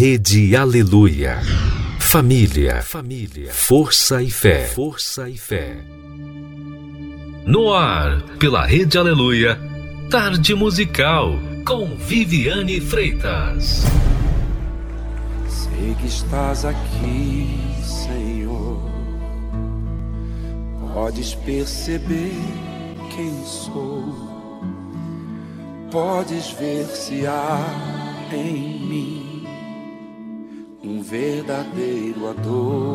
Rede Aleluia. Família, família, força e fé, força e fé. No ar, pela Rede Aleluia, Tarde Musical, com Viviane Freitas. Sei que estás aqui, Senhor. Podes perceber quem sou. Podes ver se há em mim um verdadeiro adorador.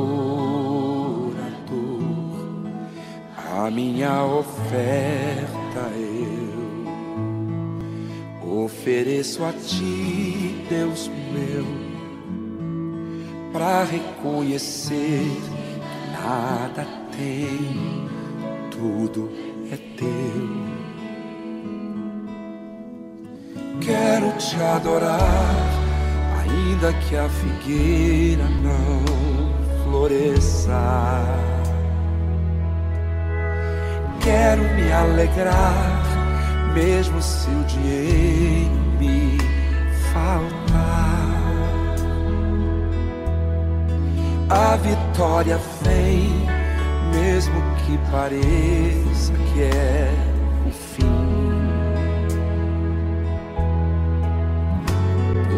A minha oferta eu ofereço a ti, Deus meu, para reconhecer que nada tem, tudo é teu. Quero te adorar ainda que a figueira não floresça. Quero me alegrar, mesmo se o dinheiro me faltar. A vitória vem, mesmo que pareça que é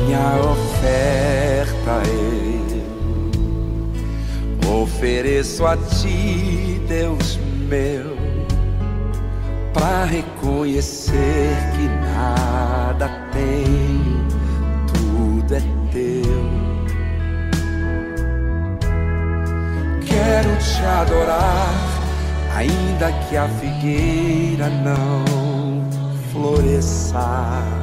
Minha oferta eu ofereço a ti, Deus meu, para reconhecer que nada tem, tudo é teu. Quero te adorar, ainda que a figueira não floresça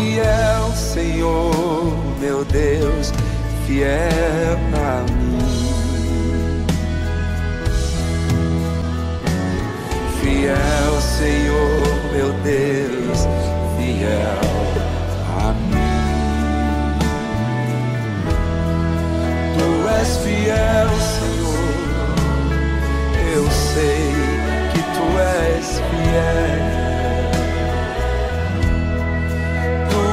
fiel, Senhor, meu Deus, fiel a mim. Fiel, Senhor, meu Deus, fiel a mim. Tu és fiel, Senhor, eu sei que tu és fiel.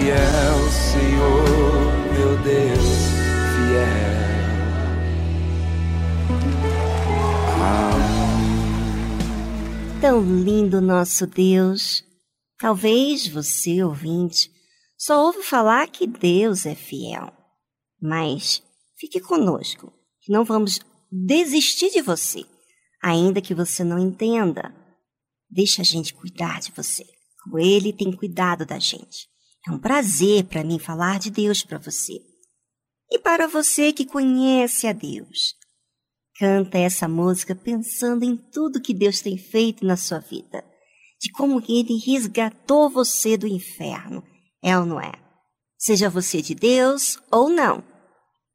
Fiel, Senhor, meu Deus, fiel a mim. Tão lindo nosso Deus. Talvez você, ouvinte, só ouve falar que Deus é fiel. Mas fique conosco, que não vamos desistir de você, ainda que você não entenda. Deixa a gente cuidar de você, como Ele tem cuidado da gente. É um prazer para mim falar de Deus para você. E para você que conhece a Deus, canta essa música pensando em tudo que Deus tem feito na sua vida, de como Ele resgatou você do inferno. É ou não é? Seja você de Deus ou não.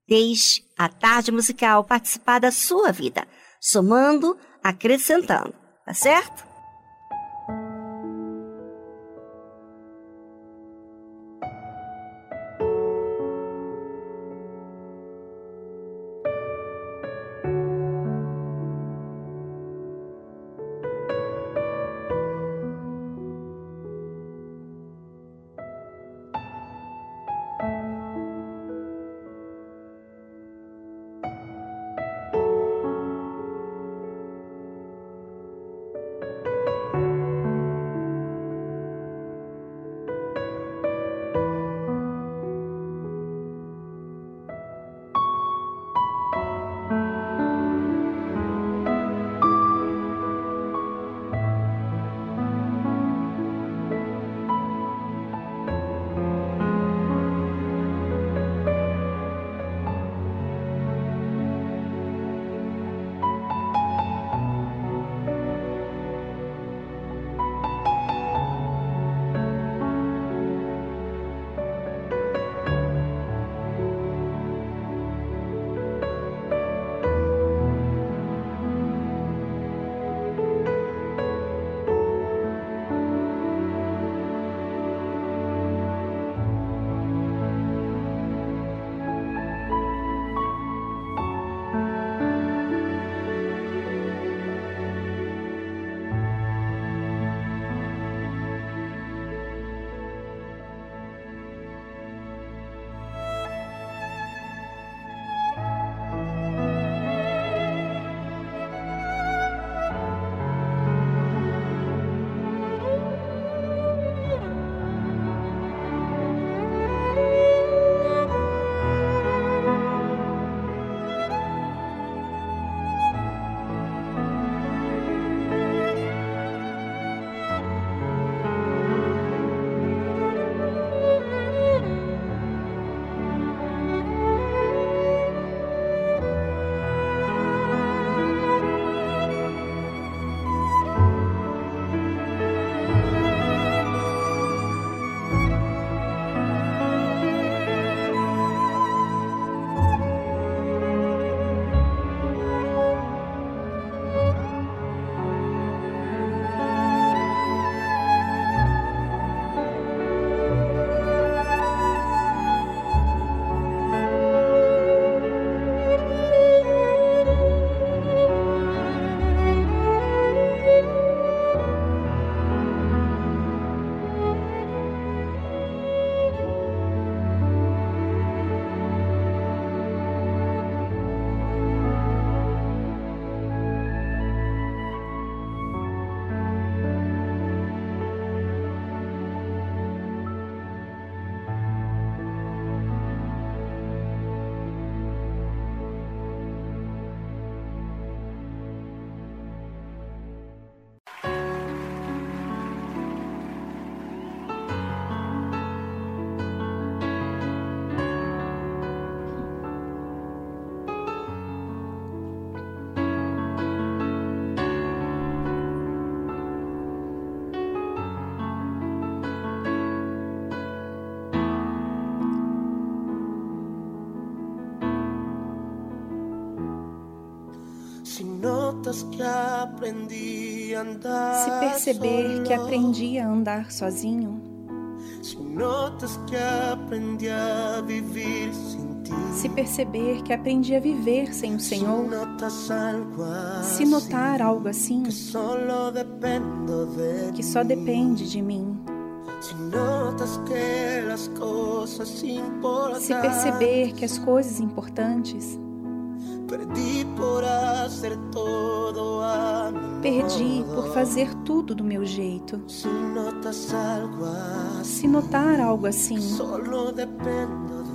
Deixe a tarde musical participar da sua vida, somando, acrescentando, tá certo? Se perceber que aprendi a andar sozinho. Se notas que aprendi a viver sem ti. Se perceber que aprendi a viver sem o Senhor, se notar algo assim, que só depende de mim, se perceber que as coisas importantes Perdi por fazer tudo do meu jeito. Se notar algo assim,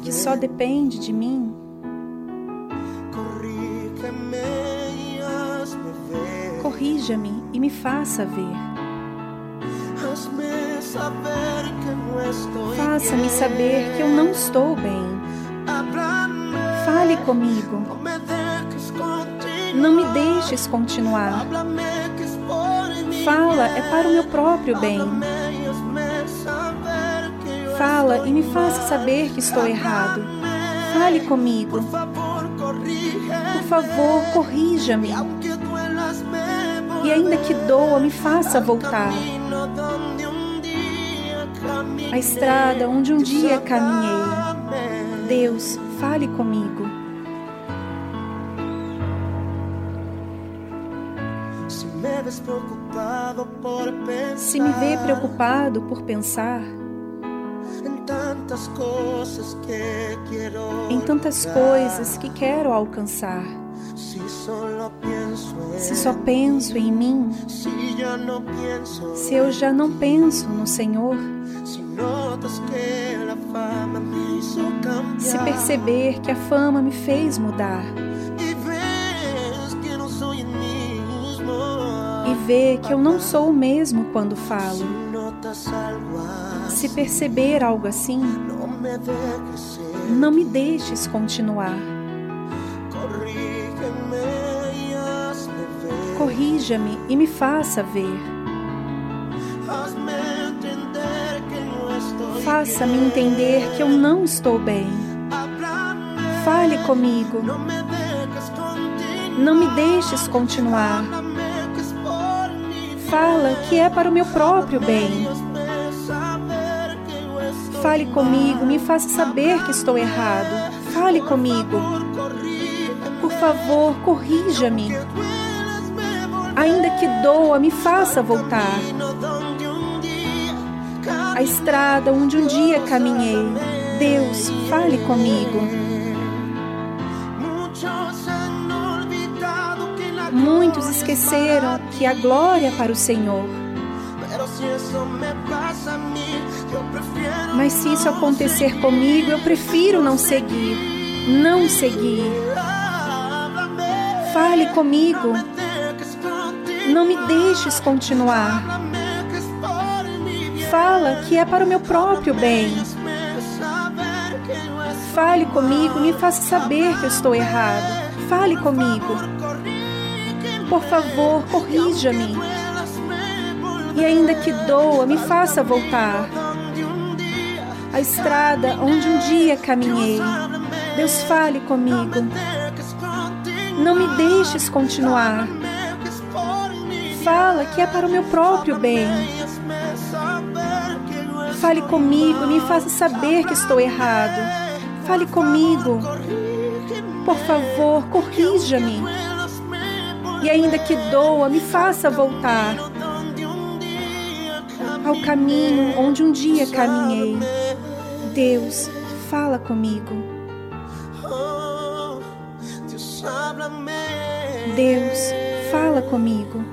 que só depende de mim, corrija-me e me faça ver. Faça-me saber que eu não estou bem. Fale comigo. Não me deixes continuar. Fala é para o meu próprio bem. Fala e me faça saber que estou errado. Fale comigo. Por favor, corrija-me. E ainda que doa, me faça voltar. A estrada onde um dia caminhei. Deus, fale comigo. Se me vê preocupado por pensar em tantas coisas que quero alcançar, se só penso em mim, se eu já não penso no Senhor, se perceber que a fama me fez mudar ver que eu não sou o mesmo quando falo, se perceber algo assim, não me deixes continuar. Corrija-me e me faça ver. Faça-me entender que eu não estou bem. Fale comigo. Não me deixes continuar. Fala que é para o meu próprio bem. Fale comigo, me faça saber que estou errado. Fale comigo. Por favor, corrija-me. Ainda que doa, me faça voltar a estrada onde um dia caminhei. Deus, fale comigo. Muitos esqueceram que a glória é para o Senhor. Mas se isso acontecer comigo, eu prefiro não seguir. Não seguir. Fale comigo. Não me deixes continuar fala que é para o meu próprio bem. Fale comigo, me faça saber que eu estou errado. Fale comigo. Por favor, corrija-me. E ainda que doa, me faça voltar. A estrada onde um dia caminhei. Deus fale comigo. Não me deixes continuar. Fala que é para o meu próprio bem. Fale comigo, me faça saber que estou errado. Fale comigo. Por favor, corrija-me. E ainda que doa, me faça voltar ao caminho onde um dia caminhei. Deus, fala comigo. Deus, fala comigo.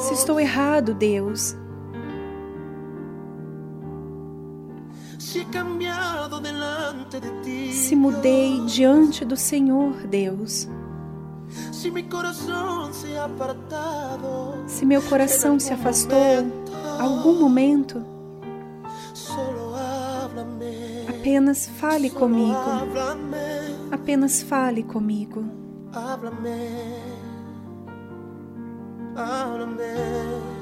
Se estou errado, Deus. Se mudei diante do Senhor, Deus. Se meu coração se afastou algum momento, apenas fale comigo. Apenas fale comigo. Háblame, háblame.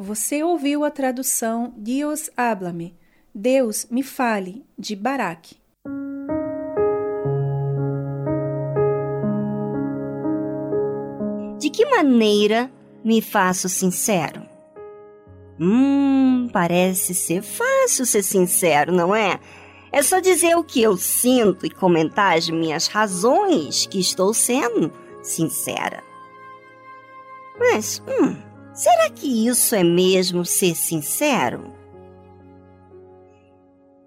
Você ouviu a tradução Dios háblame, Deus me fale, de Baraque. De que maneira me faço sincero? Hum, parece ser fácil ser sincero, não é? É só dizer o que eu sinto e comentar as minhas razões que estou sendo sincera. Mas, hum, será que isso é mesmo ser sincero?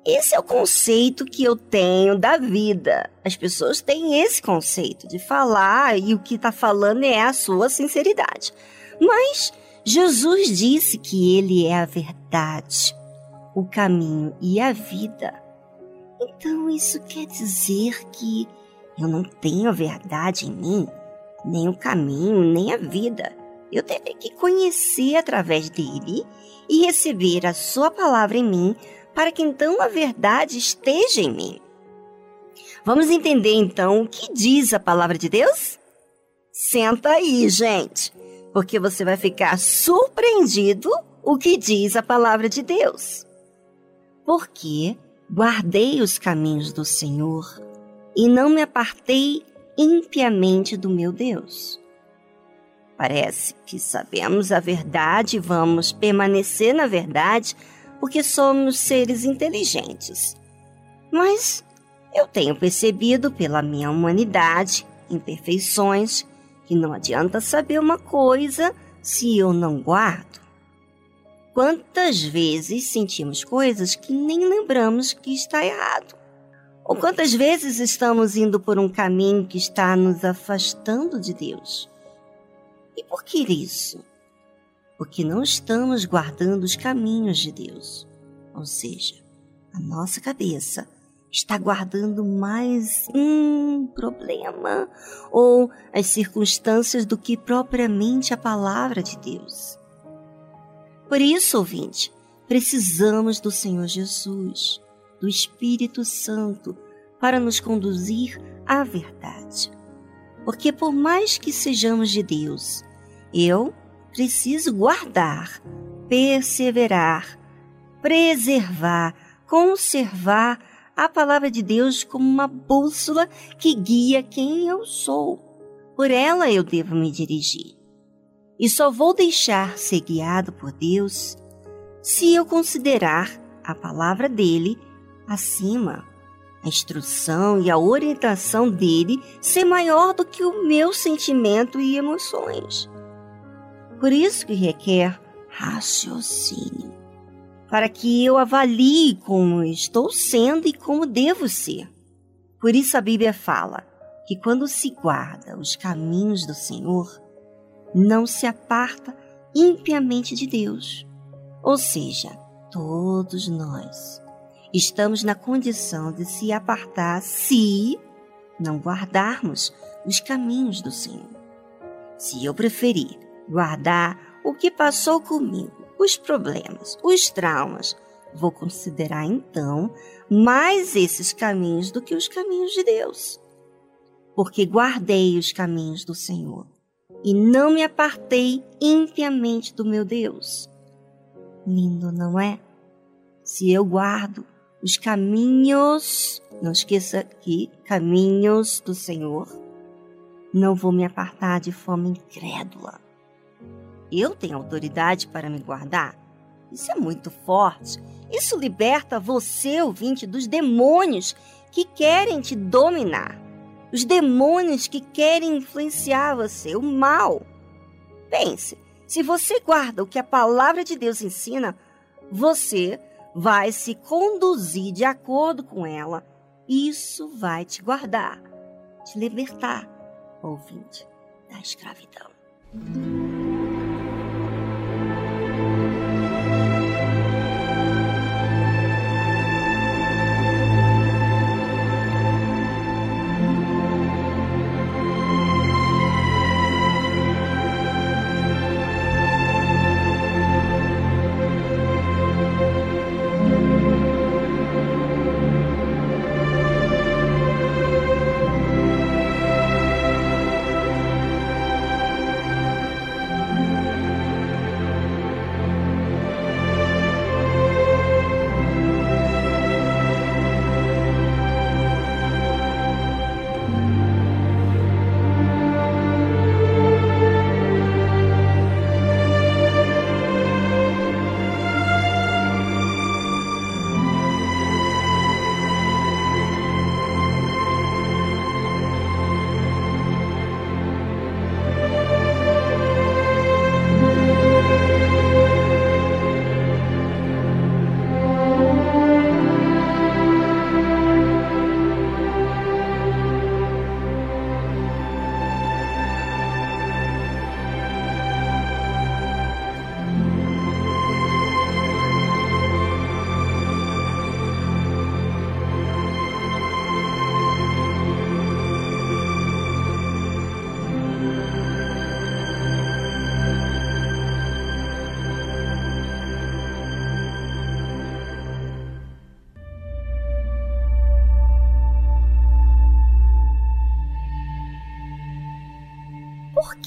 Esse é o conceito que eu tenho da vida. As pessoas têm esse conceito de falar e o que está falando é a sua sinceridade. Mas Jesus disse que Ele é a verdade, o caminho e a vida. Então isso quer dizer que eu não tenho a verdade em mim, nem o caminho, nem a vida. Eu terei que conhecer através dele e receber a sua palavra em mim para que então a verdade esteja em mim. Vamos entender então o que diz a palavra de Deus? Senta aí, gente, porque você vai ficar surpreendido o que diz a palavra de Deus. Porque guardei os caminhos do Senhor e não me apartei impiamente do meu Deus. Parece que sabemos a verdade e vamos permanecer na verdade porque somos seres inteligentes. Mas eu tenho percebido pela minha humanidade, imperfeições, que não adianta saber uma coisa se eu não guardo. Quantas vezes sentimos coisas que nem lembramos que está errado? Ou quantas vezes estamos indo por um caminho que está nos afastando de Deus? E por que isso? Porque não estamos guardando os caminhos de Deus. Ou seja, a nossa cabeça está guardando mais um problema ou as circunstâncias do que propriamente a palavra de Deus. Por isso, ouvinte, precisamos do Senhor Jesus, do Espírito Santo, para nos conduzir à verdade. Porque, por mais que sejamos de Deus, eu preciso guardar, perseverar, preservar, conservar a palavra de Deus como uma bússola que guia quem eu sou. Por ela eu devo me dirigir e só vou deixar ser guiado por Deus se eu considerar a palavra dele acima, a instrução e a orientação dele ser maior do que o meu sentimento e emoções. Por isso que requer raciocínio, para que eu avalie como estou sendo e como devo ser. Por isso a Bíblia fala que quando se guarda os caminhos do Senhor, não se aparta impiamente de Deus. Ou seja, todos nós estamos na condição de se apartar se não guardarmos os caminhos do Senhor. Se eu preferir guardar o que passou comigo, os problemas, os traumas, vou considerar então mais esses caminhos do que os caminhos de Deus. Porque guardei os caminhos do Senhor e não me apartei impiamente do meu Deus. Lindo, não é? Se eu guardo os caminhos, não esqueça aqui, caminhos do Senhor, não vou me apartar de forma incrédula. Eu tenho autoridade para me guardar? Isso é muito forte. Isso liberta você, ouvinte, dos demônios que querem te dominar os demônios que querem influenciar você, o mal. Pense, se você guarda o que a palavra de Deus ensina, você vai se conduzir de acordo com ela. Isso vai te guardar, te libertar, ouvinte, da escravidão.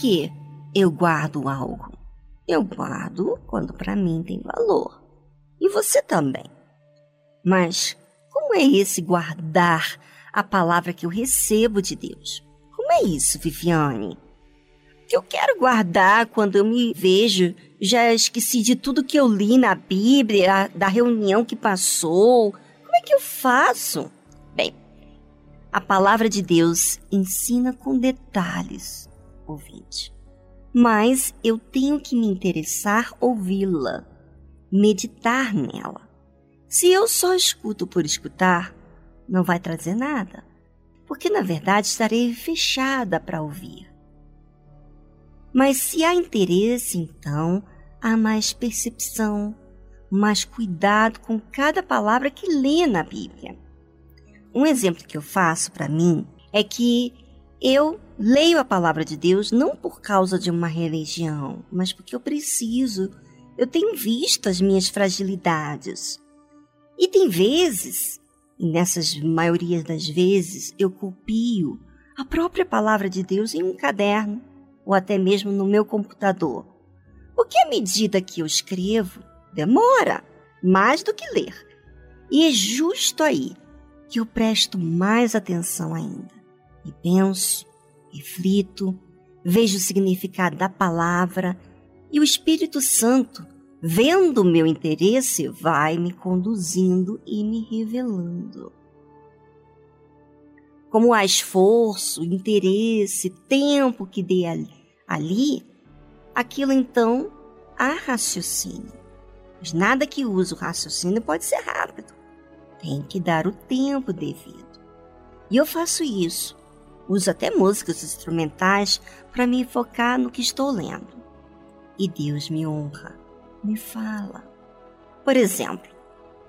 Que eu guardo algo? Eu guardo quando para mim tem valor. E você também. Mas como é esse guardar a palavra que eu recebo de Deus? Como é isso, Viviane? Que eu quero guardar quando eu me vejo, já esqueci de tudo que eu li na Bíblia, da reunião que passou. Como é que eu faço? Bem, a palavra de Deus ensina com detalhes, ouvinte. Mas eu tenho que me interessar ouvi-la, meditar nela. Se eu só escuto por escutar, não vai trazer nada, porque na verdade estarei fechada para ouvir. Mas se há interesse, então há mais percepção, mais cuidado com cada palavra que lê na Bíblia. Um exemplo que eu faço para mim é que eu leio a palavra de Deus não por causa de uma religião, mas porque eu preciso. Eu tenho visto as minhas fragilidades. E tem vezes, e nessas maiorias das vezes, eu copio a própria palavra de Deus em um caderno ou até mesmo no meu computador. Porque à medida que eu escrevo, demora mais do que ler. E é justo aí que eu presto mais atenção ainda. E penso, reflito, vejo o significado da palavra e o Espírito Santo, vendo o meu interesse, vai me conduzindo e me revelando. Como há esforço, interesse, tempo que dê ali, aquilo então há raciocínio. Mas nada que use o raciocínio pode ser rápido tem que dar o tempo devido. E eu faço isso. Uso até músicas instrumentais para me focar no que estou lendo. E Deus me honra, me fala. Por exemplo,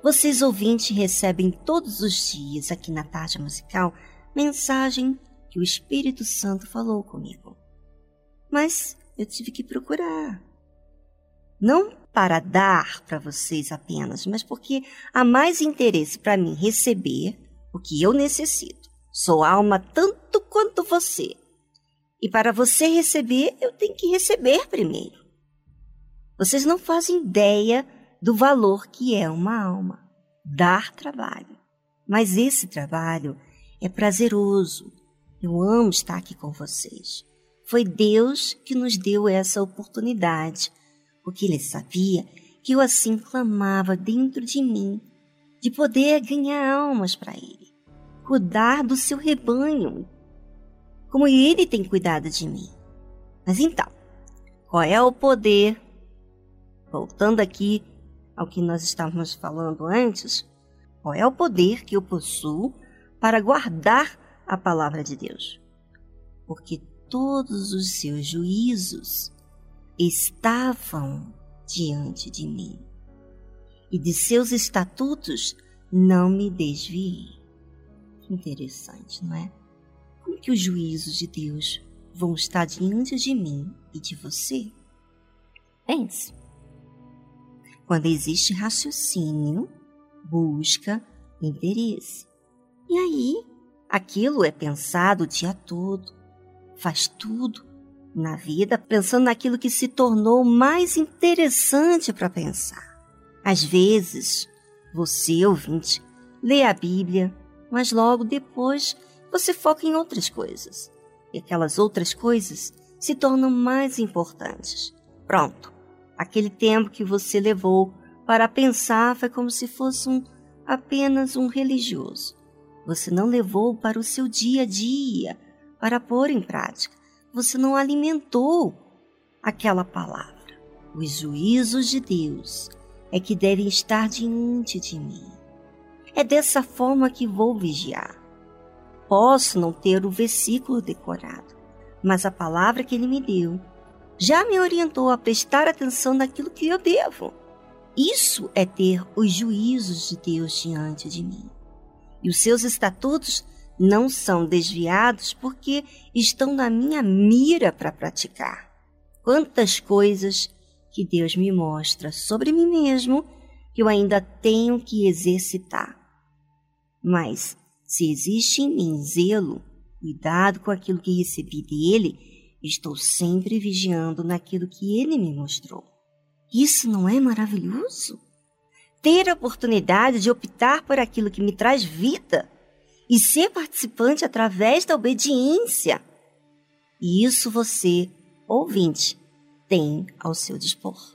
vocês ouvintes recebem todos os dias aqui na tarde musical mensagem que o Espírito Santo falou comigo. Mas eu tive que procurar. Não para dar para vocês apenas, mas porque há mais interesse para mim receber o que eu necessito. Sou alma tanto quanto você. E para você receber, eu tenho que receber primeiro. Vocês não fazem ideia do valor que é uma alma. Dar trabalho. Mas esse trabalho é prazeroso. Eu amo estar aqui com vocês. Foi Deus que nos deu essa oportunidade porque ele sabia que eu assim clamava dentro de mim, de poder ganhar almas para ele, cuidar do seu rebanho, como ele tem cuidado de mim. Mas então, qual é o poder? Voltando aqui ao que nós estávamos falando antes, qual é o poder que eu possuo para guardar a palavra de Deus? Porque todos os seus juízos estavam diante de mim, e de seus estatutos não me desviei. Interessante, não é? Como que os juízos de Deus vão estar diante de mim e de você? Pense. Quando existe raciocínio, busca, interesse. E aí, aquilo é pensado o dia todo, faz tudo na vida pensando naquilo que se tornou mais interessante para pensar. Às vezes, você, ouvinte, lê a Bíblia, mas logo depois você foca em outras coisas. E aquelas outras coisas se tornam mais importantes. Pronto. Aquele tempo que você levou para pensar foi como se fosse um, apenas um religioso. Você não levou para o seu dia a dia, para pôr em prática você não alimentou aquela palavra. Os juízos de Deus é que devem estar diante de mim. É dessa forma que vou vigiar. Posso não ter o versículo decorado, mas a palavra que ele me deu já me orientou a prestar atenção naquilo que eu devo. Isso é ter os juízos de Deus diante de mim. E os seus estatutos não são desviados porque estão na minha mira para praticar. Quantas coisas que Deus me mostra sobre mim mesmo que eu ainda tenho que exercitar. Mas se existe em mim zelo, cuidado com aquilo que recebi dele, Estou sempre vigiando naquilo que ele me mostrou. Isso não é maravilhoso? Ter a oportunidade de optar por aquilo que me traz vida e ser participante através da obediência. E isso você, ouvinte, tem ao seu dispor.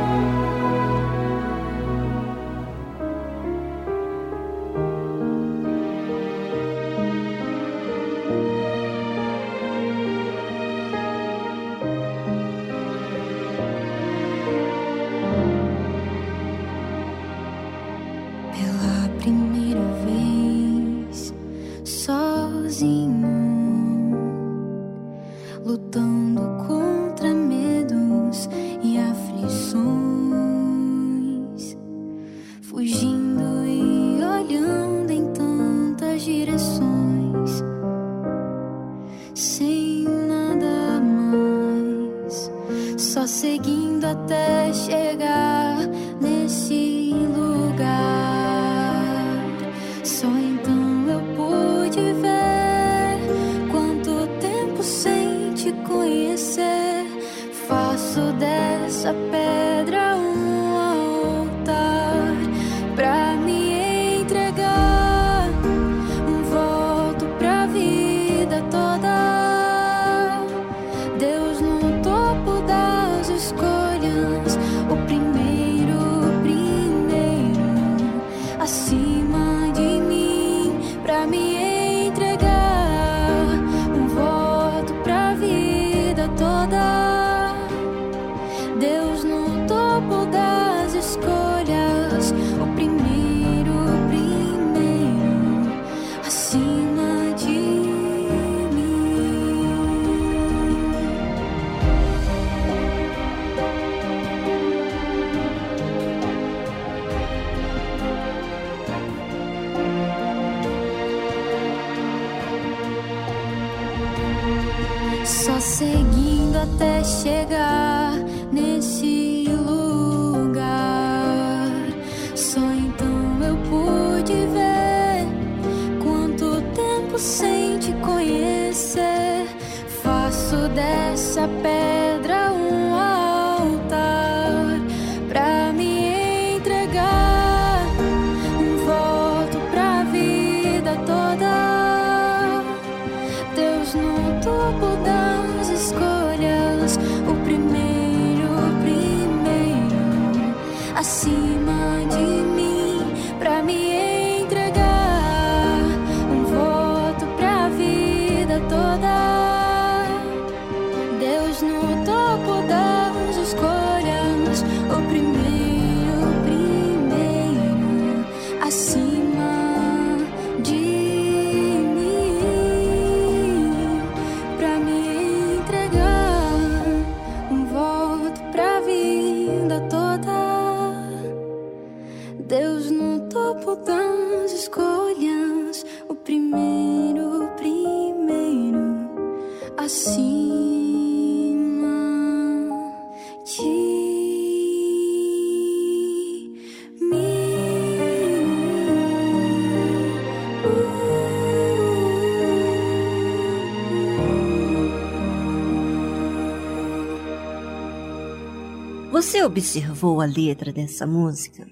Observou a letra dessa música?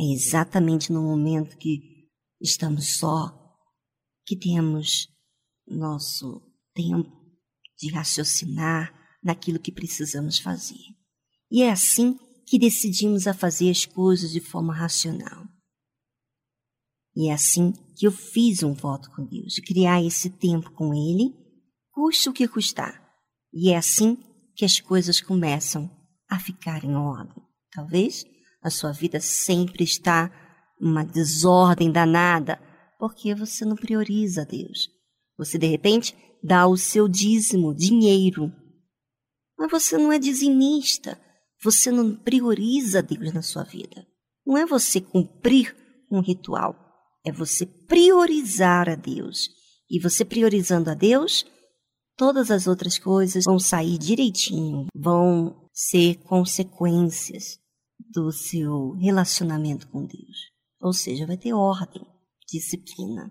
É exatamente no momento que estamos só, que temos nosso tempo de raciocinar naquilo que precisamos fazer. E é assim que decidimos a fazer as coisas de forma racional. E é assim que eu fiz um voto com Deus, de criar esse tempo com Ele, custe o que custar. E é assim que as coisas começam a ficar em ordem. Talvez a sua vida sempre está uma desordem danada, porque você não prioriza Deus. Você de repente dá o seu dízimo, dinheiro, mas você não é dizimista. Você não prioriza Deus na sua vida. Não é você cumprir um ritual, é você priorizar a Deus. E você priorizando a Deus, todas as outras coisas vão sair direitinho, vão ser consequências do seu relacionamento com Deus. Ou seja, vai ter ordem, disciplina.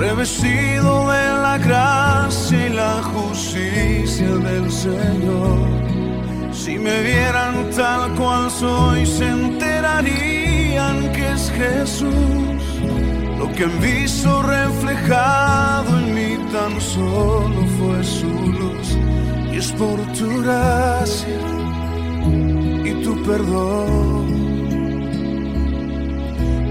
revestido de la gracia y la justicia del Señor. Si me vieran tal cual soy, se enterarían que es Jesús. Lo que han visto reflejado en mí tan solo fue su luz. Y es por tu gracia y tu perdón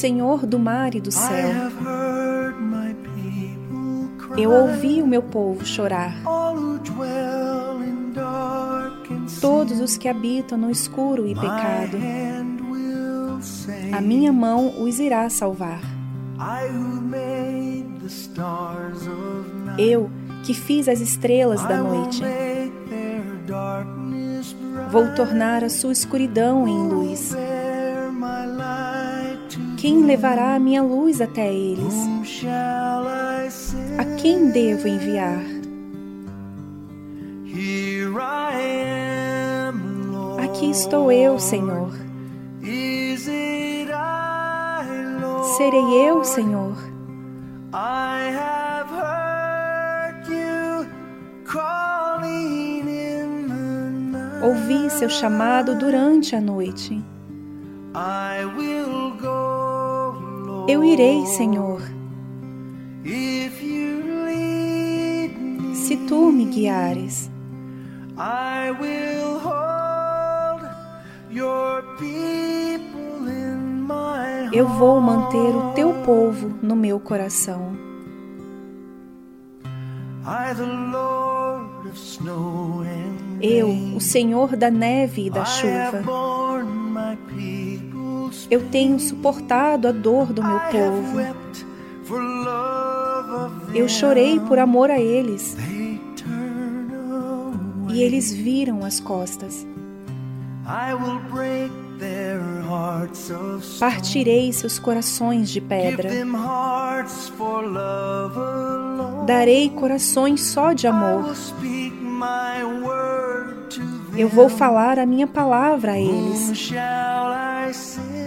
Senhor do mar e do céu, eu ouvi o meu povo chorar. Todos os que habitam no escuro e pecado, a minha mão os irá salvar. Eu, que fiz as estrelas da noite, vou tornar a sua escuridão em luz. Quem levará a minha luz até eles? A quem devo enviar? Aqui estou eu, Senhor. Serei eu, Senhor. Ouvi seu chamado durante a noite. Eu irei, Senhor, se tu me guiares. Eu vou manter o teu povo no meu coração. Eu, o Senhor da neve e da chuva, eu tenho suportado a dor do meu povo. Eu chorei por amor a eles e eles viram as costas. Partirei seus corações de pedra. Darei corações só de amor. Eu vou falar a minha palavra a eles.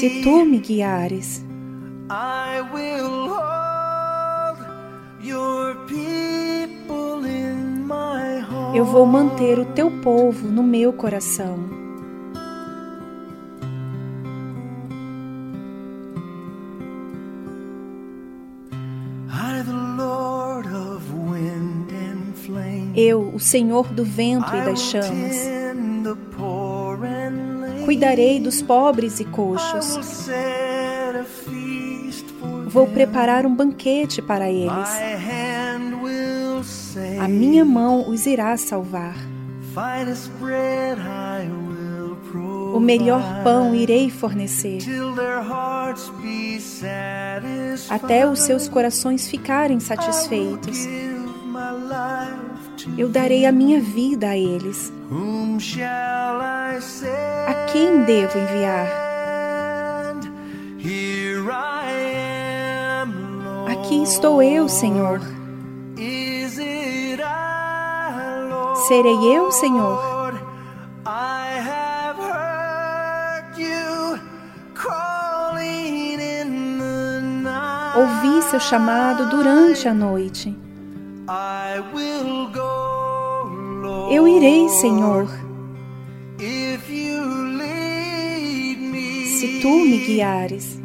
se tu me guiares. I will hold your people in my heart. Eu vou manter o teu povo no meu coração. I, the Lord of wind and flame. Eu, o Senhor do vento e das chamas, cuidarei dos pobres e coxos. Vou preparar um banquete para eles. A minha mão os irá salvar. O melhor pão irei fornecer, até os seus corações ficarem satisfeitos morte, eu darei a minha vida a eles. A quem devo enviar? Aqui estou eu, Senhor. Serei eu, Senhor? ouvi seu chamado durante a noite. Eu irei, Senhor. Se tu me guiares.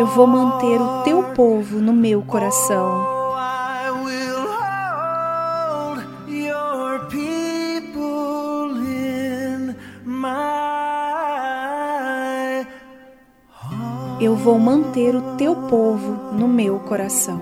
Eu vou manter o teu povo no meu coração. Eu vou manter o teu povo no meu coração.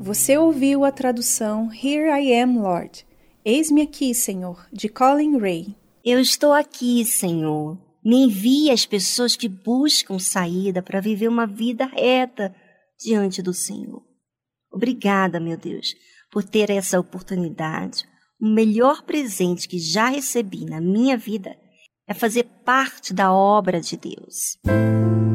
Você ouviu a tradução Here I Am, Lord. Eis-me aqui, Senhor, de Colin Ray. Eu estou aqui, Senhor. Me envie as pessoas que buscam saída para viver uma vida reta diante do Senhor. Obrigada, meu Deus, por ter essa oportunidade. O melhor presente que já recebi na minha vida é fazer parte da obra de Deus. Olha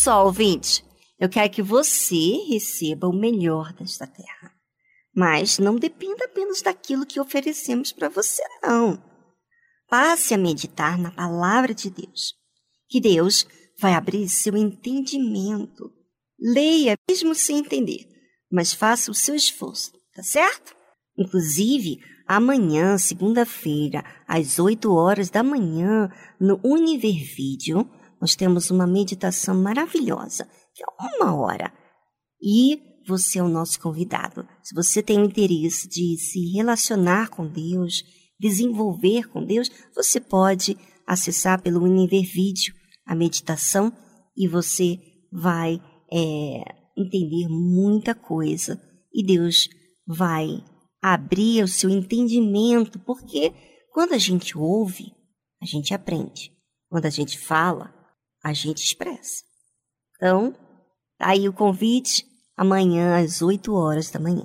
só, ouvinte, eu quero que você receba o melhor desta terra. Mas não dependa apenas daquilo que oferecemos para você, não. Passe a meditar na palavra de Deus, que Deus vai abrir seu entendimento. Leia, mesmo sem entender, mas faça o seu esforço, tá certo? Inclusive, amanhã, segunda-feira, às 8 horas da manhã, no Univer Vídeo, nós temos uma meditação maravilhosa, que é uma hora. E você é o nosso convidado. Se você tem o interesse de se relacionar com Deus, desenvolver com Deus, você pode acessar pelo Univer Vídeo a meditação e você vai é, entender muita coisa e Deus vai abrir o seu entendimento, porque quando a gente ouve, a gente aprende. Quando a gente fala, a gente expressa. Então, tá aí o convite amanhã às 8 horas da manhã.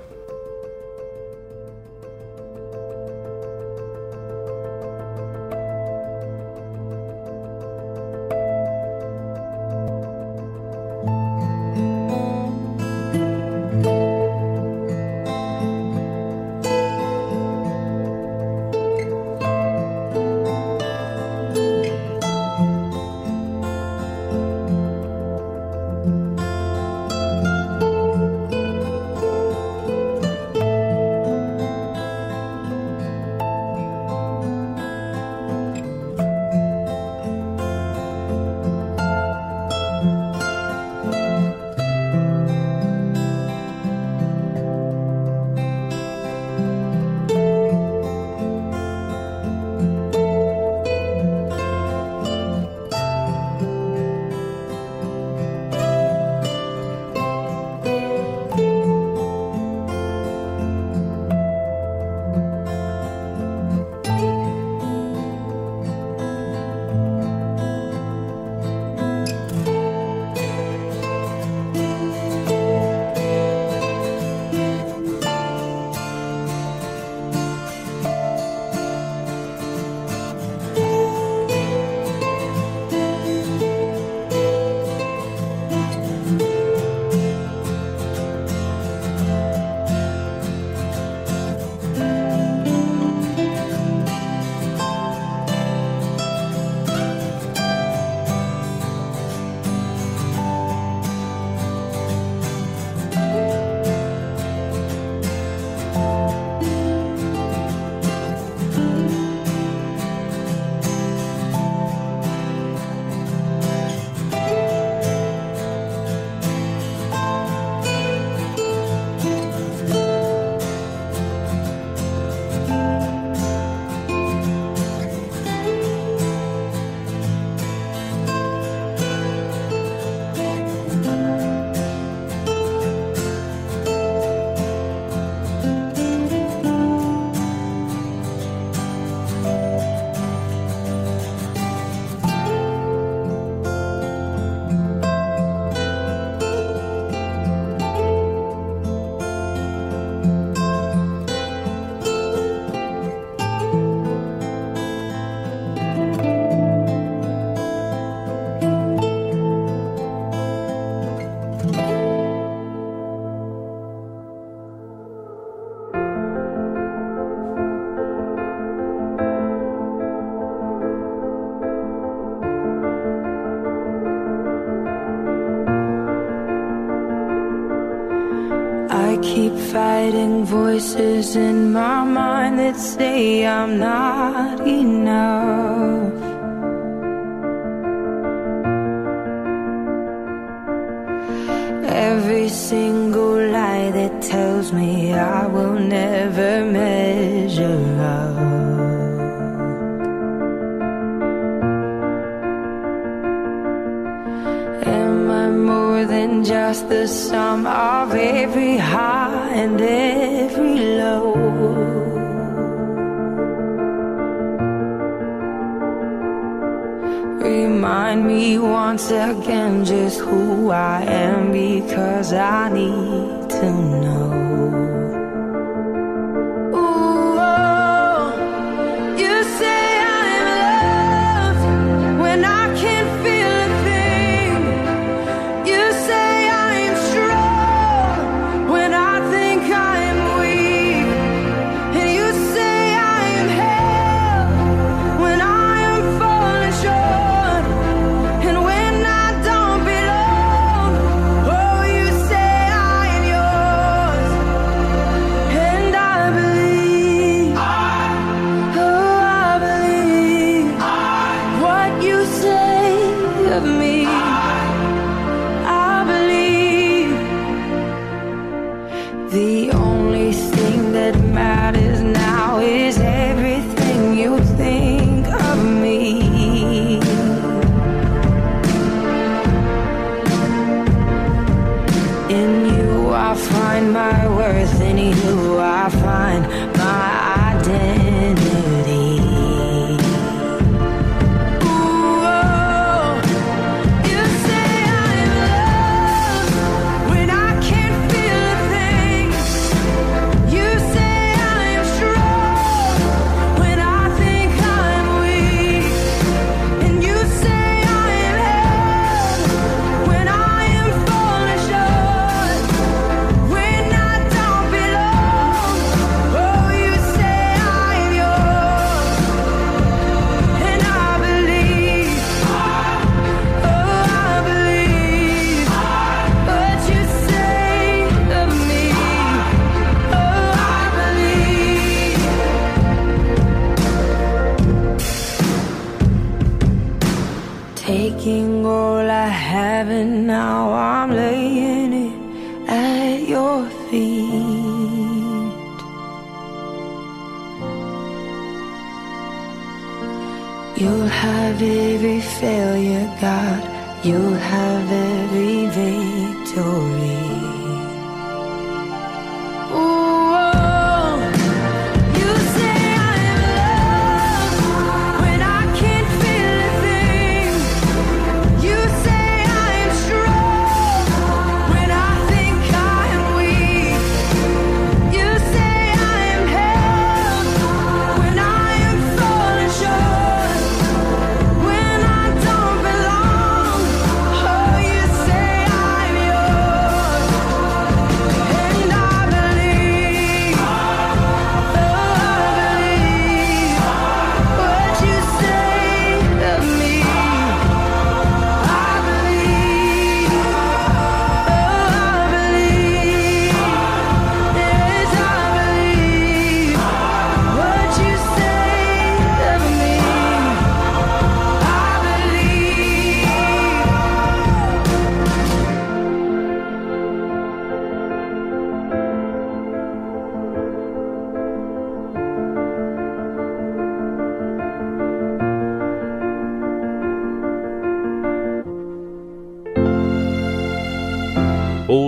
voices in my mind that say I'm not enough.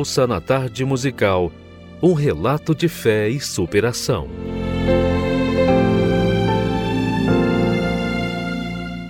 Ouça na tarde musical um relato de fé e superação.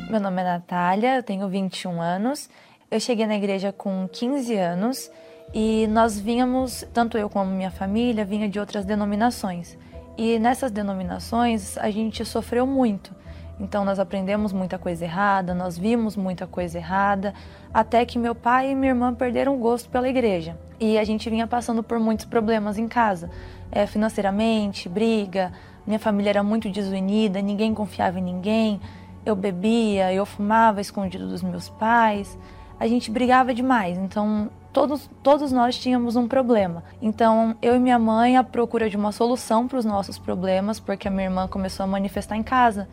Meu nome é Natália, eu tenho 21 anos. Eu cheguei na igreja com 15 anos e nós vínhamos, tanto eu como minha família, vinha de outras denominações. E nessas denominações a gente sofreu muito. Então nós aprendemos muita coisa errada, nós vimos muita coisa errada, até que meu pai e minha irmã perderam o gosto pela igreja. E a gente vinha passando por muitos problemas em casa, é, financeiramente, briga. Minha família era muito desunida, ninguém confiava em ninguém. Eu bebia, eu fumava escondido dos meus pais. A gente brigava demais, então todos, todos nós tínhamos um problema. Então eu e minha mãe à procura de uma solução para os nossos problemas, porque a minha irmã começou a manifestar em casa.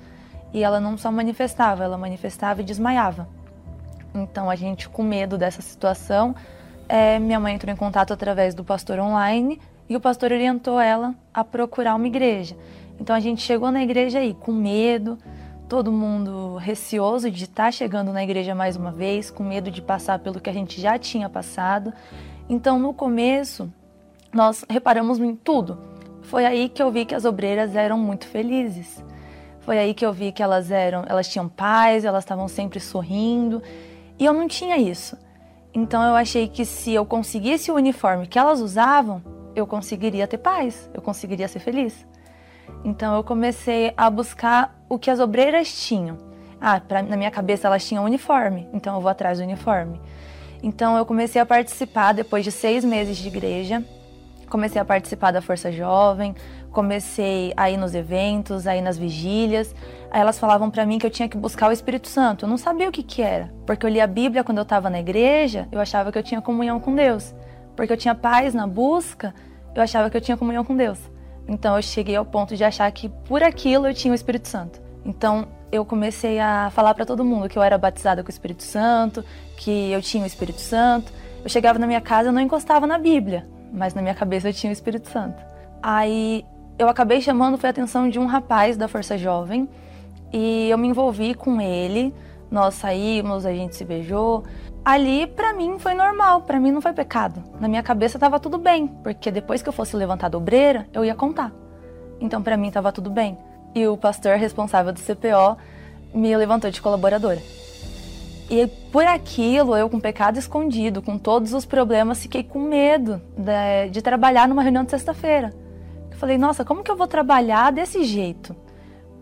E ela não só manifestava, ela manifestava e desmaiava. Então a gente, com medo dessa situação, é, minha mãe entrou em contato através do pastor online e o pastor orientou ela a procurar uma igreja. Então a gente chegou na igreja aí com medo, todo mundo receoso de estar chegando na igreja mais uma vez, com medo de passar pelo que a gente já tinha passado. Então no começo nós reparamos em tudo. Foi aí que eu vi que as obreiras eram muito felizes. Foi aí que eu vi que elas eram, elas tinham paz, elas estavam sempre sorrindo. E eu não tinha isso. Então eu achei que se eu conseguisse o uniforme que elas usavam, eu conseguiria ter paz, eu conseguiria ser feliz. Então eu comecei a buscar o que as obreiras tinham. Ah, pra, na minha cabeça elas tinham uniforme, então eu vou atrás do uniforme. Então eu comecei a participar depois de seis meses de igreja. Comecei a participar da Força Jovem, comecei a ir nos eventos, a ir nas vigílias. Aí elas falavam para mim que eu tinha que buscar o Espírito Santo. Eu não sabia o que que era, porque eu li a Bíblia quando eu estava na igreja, eu achava que eu tinha comunhão com Deus. Porque eu tinha paz na busca, eu achava que eu tinha comunhão com Deus. Então eu cheguei ao ponto de achar que por aquilo eu tinha o Espírito Santo. Então eu comecei a falar para todo mundo que eu era batizada com o Espírito Santo, que eu tinha o Espírito Santo. Eu chegava na minha casa, eu não encostava na Bíblia, mas na minha cabeça eu tinha o Espírito Santo. Aí eu acabei chamando foi a atenção de um rapaz da Força Jovem e eu me envolvi com ele. Nós saímos, a gente se beijou. Ali, para mim, foi normal, para mim não foi pecado. Na minha cabeça tava tudo bem, porque depois que eu fosse levantada obreira, eu ia contar. Então, para mim, tava tudo bem. E o pastor responsável do CPO me levantou de colaboradora. E por aquilo, eu com pecado escondido, com todos os problemas, fiquei com medo de, de trabalhar numa reunião de sexta-feira falei, nossa, como que eu vou trabalhar desse jeito?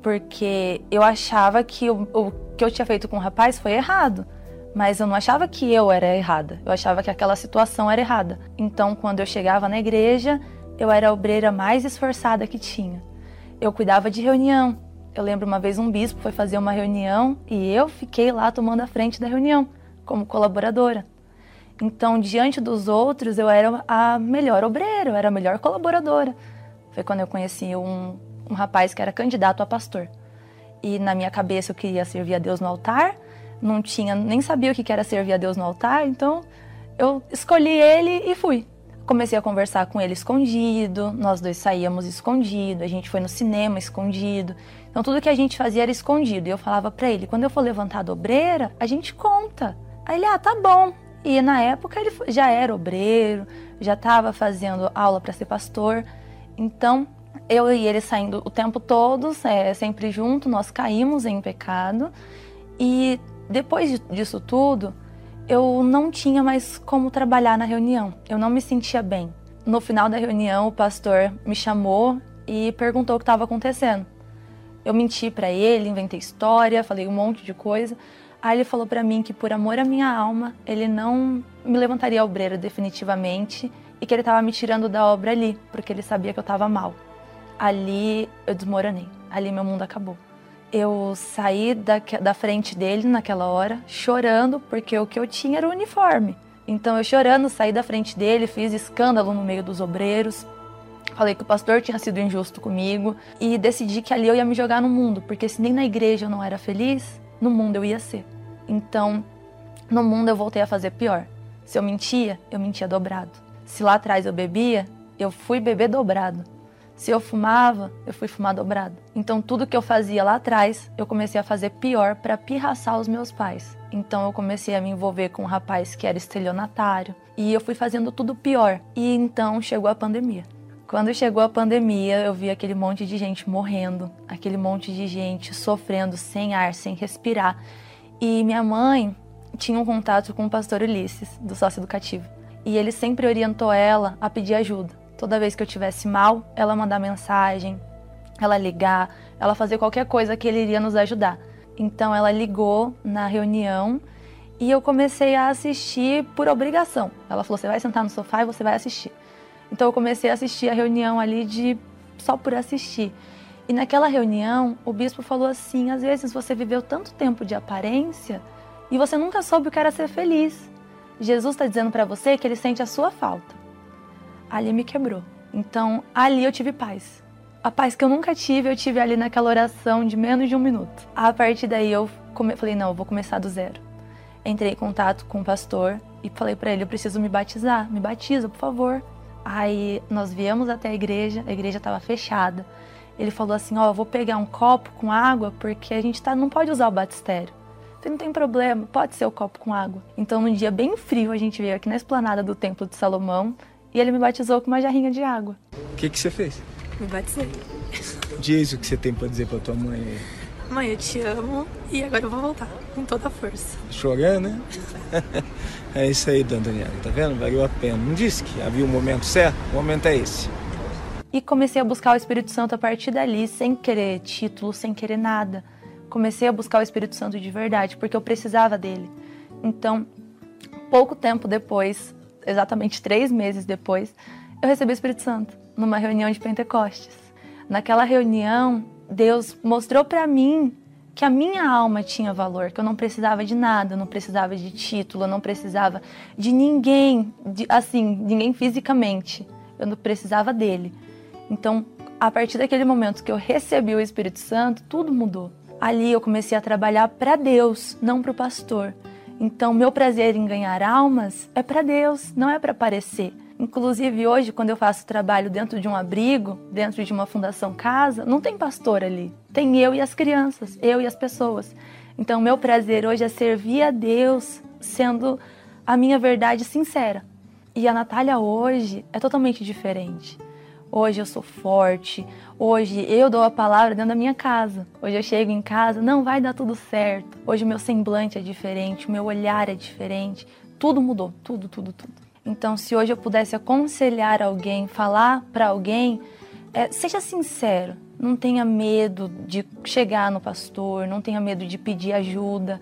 Porque eu achava que o, o que eu tinha feito com o rapaz foi errado. Mas eu não achava que eu era errada. Eu achava que aquela situação era errada. Então, quando eu chegava na igreja, eu era a obreira mais esforçada que tinha. Eu cuidava de reunião. Eu lembro uma vez um bispo foi fazer uma reunião e eu fiquei lá tomando a frente da reunião, como colaboradora. Então, diante dos outros, eu era a melhor obreira, eu era a melhor colaboradora. Foi quando eu conheci um, um rapaz que era candidato a pastor. E na minha cabeça eu queria servir a Deus no altar, não tinha, nem sabia o que era servir a Deus no altar, então eu escolhi ele e fui. Comecei a conversar com ele escondido, nós dois saíamos escondido, a gente foi no cinema escondido. Então tudo que a gente fazia era escondido. E eu falava para ele, quando eu for levantar a dobreira, a gente conta. Aí ele, ah, tá bom. E na época ele já era obreiro, já estava fazendo aula para ser pastor. Então eu e ele saindo o tempo todo, é, sempre junto, nós caímos em pecado. E depois disso tudo, eu não tinha mais como trabalhar na reunião. Eu não me sentia bem. No final da reunião, o pastor me chamou e perguntou o que estava acontecendo. Eu menti para ele, inventei história, falei um monte de coisa. Aí ele falou para mim que por amor à minha alma, ele não me levantaria obreiro definitivamente e que ele estava me tirando da obra ali, porque ele sabia que eu estava mal. Ali eu desmoronei. Ali meu mundo acabou. Eu saí da, da frente dele naquela hora, chorando, porque o que eu tinha era o uniforme. Então eu chorando, saí da frente dele, fiz escândalo no meio dos obreiros, falei que o pastor tinha sido injusto comigo e decidi que ali eu ia me jogar no mundo, porque se nem na igreja eu não era feliz, no mundo eu ia ser. Então, no mundo eu voltei a fazer pior. Se eu mentia, eu mentia dobrado. Se lá atrás eu bebia, eu fui beber dobrado. Se eu fumava, eu fui fumar dobrado. Então tudo que eu fazia lá atrás, eu comecei a fazer pior para pirraçar os meus pais. Então eu comecei a me envolver com um rapaz que era estelionatário e eu fui fazendo tudo pior. E então chegou a pandemia. Quando chegou a pandemia, eu vi aquele monte de gente morrendo, aquele monte de gente sofrendo sem ar, sem respirar. E minha mãe tinha um contato com o pastor Ulisses, do sócio educativo. E ele sempre orientou ela a pedir ajuda. Toda vez que eu tivesse mal, ela mandar mensagem, ela ligar, ela fazer qualquer coisa que ele iria nos ajudar. Então ela ligou na reunião e eu comecei a assistir por obrigação. Ela falou: "Você vai sentar no sofá e você vai assistir". Então eu comecei a assistir a reunião ali de só por assistir. E naquela reunião, o bispo falou assim: às vezes você viveu tanto tempo de aparência e você nunca soube o que era ser feliz. Jesus está dizendo para você que ele sente a sua falta. Ali me quebrou. Então ali eu tive paz. A paz que eu nunca tive, eu tive ali naquela oração de menos de um minuto. A partir daí eu falei: não, eu vou começar do zero. Entrei em contato com o pastor e falei para ele: eu preciso me batizar, me batiza, por favor. Aí nós viemos até a igreja, a igreja estava fechada. Ele falou assim: Ó, oh, vou pegar um copo com água porque a gente tá, não pode usar o batistério. Falei, não tem problema, pode ser o copo com água. Então, num dia bem frio, a gente veio aqui na esplanada do Templo de Salomão e ele me batizou com uma jarrinha de água. O que, que você fez? Me batizei. Diz o que você tem para dizer para tua mãe aí. Mãe, eu te amo e agora eu vou voltar com toda a força. Chorando, né? é isso aí, Dona Daniela, tá vendo? Valeu a pena. Não disse que havia um momento certo? O momento é esse. E comecei a buscar o Espírito Santo a partir dali, sem querer título, sem querer nada. Comecei a buscar o Espírito Santo de verdade, porque eu precisava dele. Então, pouco tempo depois, exatamente três meses depois, eu recebi o Espírito Santo numa reunião de Pentecostes. Naquela reunião, Deus mostrou para mim que a minha alma tinha valor, que eu não precisava de nada, não precisava de título, não precisava de ninguém, de, assim, ninguém fisicamente. Eu não precisava dele. Então, a partir daquele momento que eu recebi o Espírito Santo, tudo mudou. Ali eu comecei a trabalhar para Deus, não para o pastor. Então, meu prazer em ganhar almas é para Deus, não é para aparecer. Inclusive, hoje, quando eu faço trabalho dentro de um abrigo, dentro de uma fundação casa, não tem pastor ali. Tem eu e as crianças, eu e as pessoas. Então, meu prazer hoje é servir a Deus sendo a minha verdade sincera. E a Natália hoje é totalmente diferente. Hoje eu sou forte, hoje eu dou a palavra dentro da minha casa. Hoje eu chego em casa, não vai dar tudo certo. Hoje o meu semblante é diferente, o meu olhar é diferente. Tudo mudou, tudo, tudo, tudo. Então, se hoje eu pudesse aconselhar alguém, falar para alguém, é, seja sincero, não tenha medo de chegar no pastor, não tenha medo de pedir ajuda,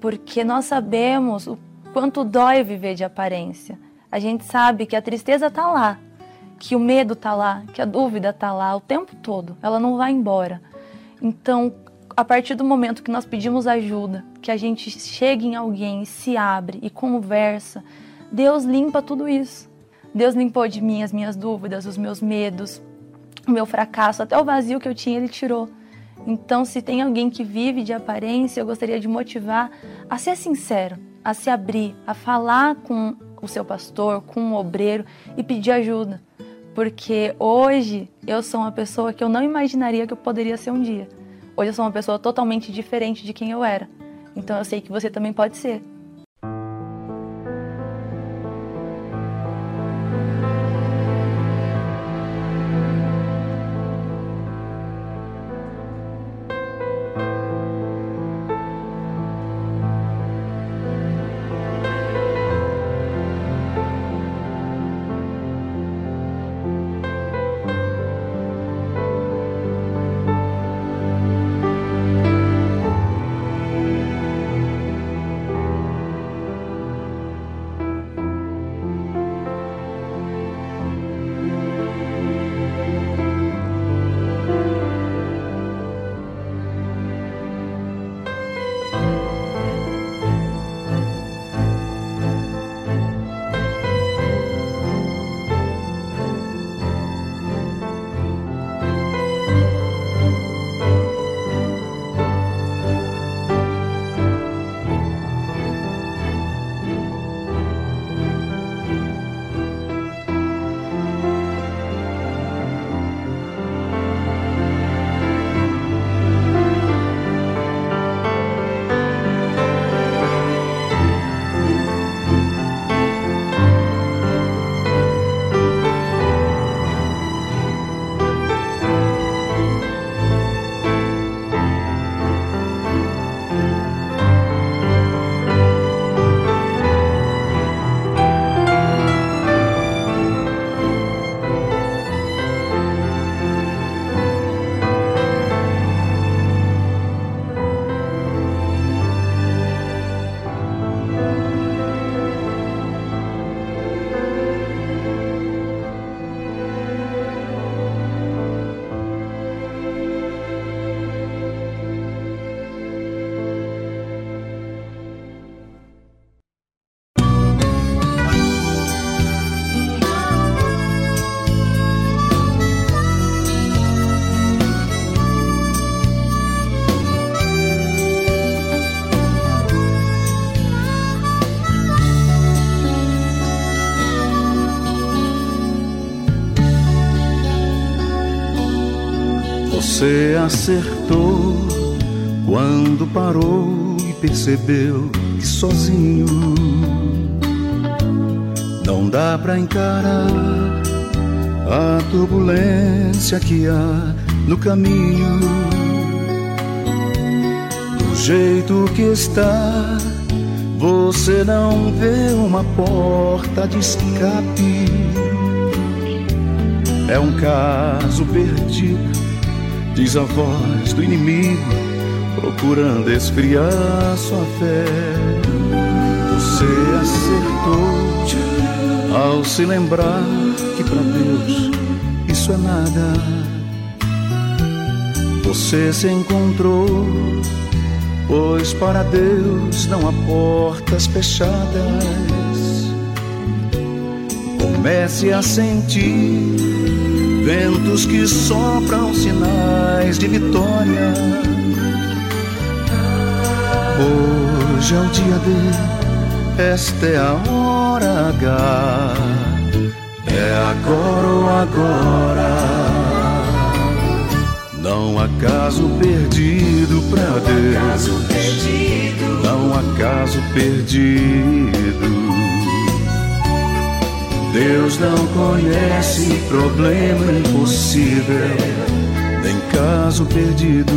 porque nós sabemos o quanto dói viver de aparência. A gente sabe que a tristeza está lá, que o medo está lá, que a dúvida está lá o tempo todo, ela não vai embora. Então, a partir do momento que nós pedimos ajuda, que a gente chega em alguém se abre e conversa, Deus limpa tudo isso. Deus limpou de mim as minhas dúvidas, os meus medos, o meu fracasso, até o vazio que eu tinha, Ele tirou. Então, se tem alguém que vive de aparência, eu gostaria de motivar a ser sincero, a se abrir, a falar com o seu pastor, com o obreiro e pedir ajuda. Porque hoje eu sou uma pessoa que eu não imaginaria que eu poderia ser um dia. Hoje eu sou uma pessoa totalmente diferente de quem eu era. Então eu sei que você também pode ser. Acertou quando parou e percebeu que sozinho não dá pra encarar a turbulência que há no caminho. Do jeito que está, você não vê uma porta de escape. É um caso perdido Diz a voz do inimigo, procurando esfriar sua fé. Você acertou ao se lembrar que para Deus isso é nada. Você se encontrou, pois para Deus não há portas fechadas. Comece a sentir ventos que sopram sinais de vitória. Hoje é o dia D, esta é a hora H, é agora ou agora. Não há caso perdido pra Deus, não há caso perdido. Deus não conhece problema impossível, nem caso perdido.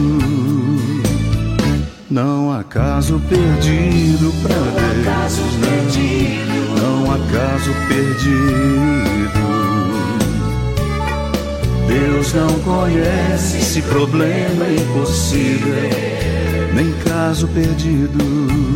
Não há caso perdido pra Deus, não, não há caso perdido. Deus não conhece esse problema impossível, nem caso perdido.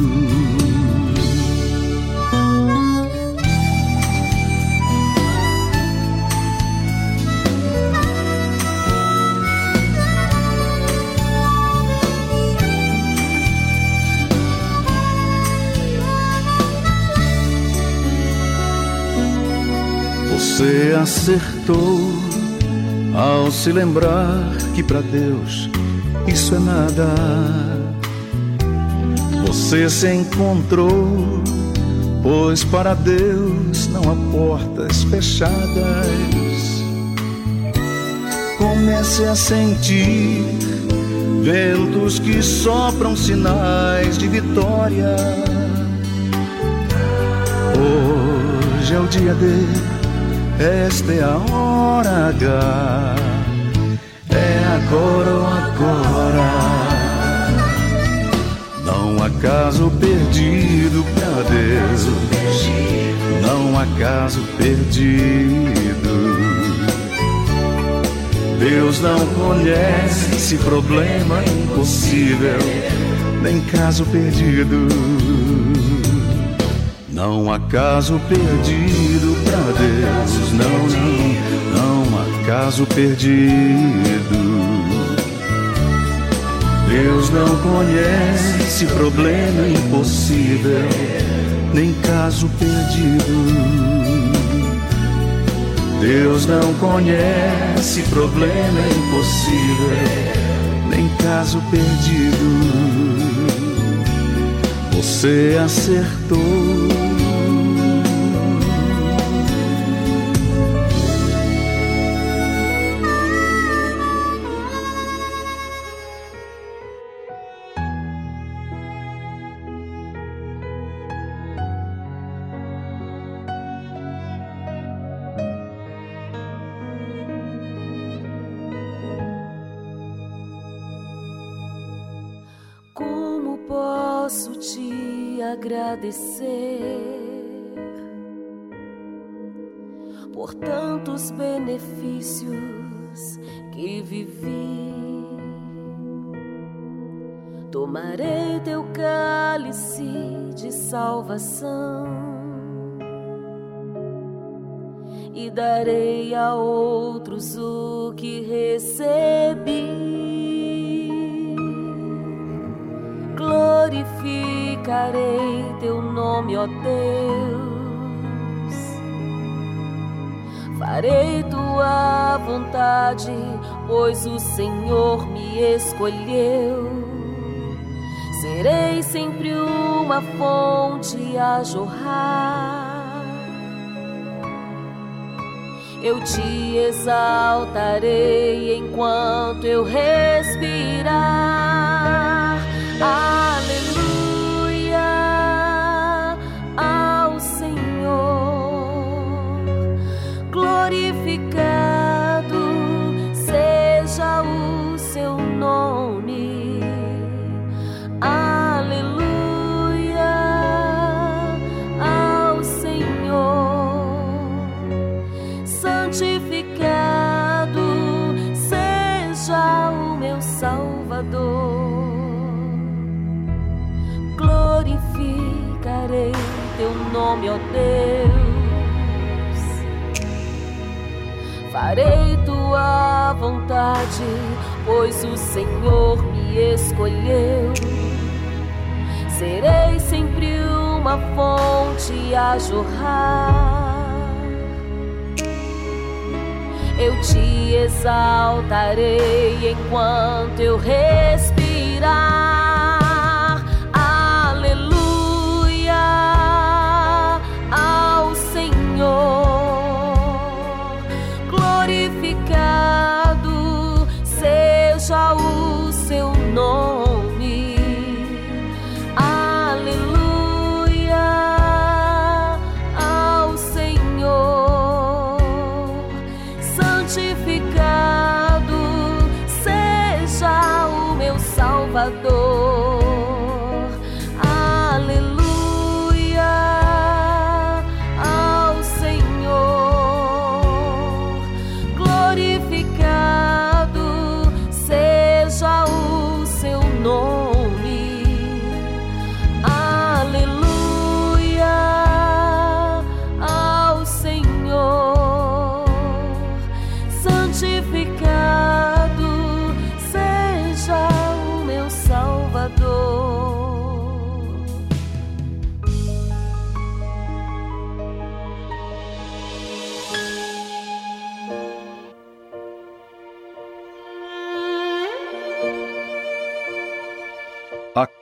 Acertou ao se lembrar que para Deus isso é nada. Você se encontrou, pois para Deus não há portas fechadas. Comece a sentir ventos que sopram sinais de vitória. Hoje é o dia D, esta é a hora H. É agora ou agora. Não há caso perdido pra Deus. Não há caso perdido. Deus não conhece problema impossível, nem caso perdido. Não há caso perdido pra Deus, não, não, não há caso perdido. Deus não conhece problema impossível, nem caso perdido. Deus não conhece problema impossível, nem caso perdido. Você acertou. A outros o que recebi. Glorificarei teu nome, ó Deus. Farei tua vontade, pois o Senhor me escolheu. Serei sempre uma fonte a jorrar. Eu te exaltarei enquanto eu respirar. Aleluia ao Senhor, glorificado nome, ó Deus. Farei tua vontade, pois o Senhor me escolheu. Serei sempre uma fonte a jorrar. Eu te exaltarei enquanto eu respirar.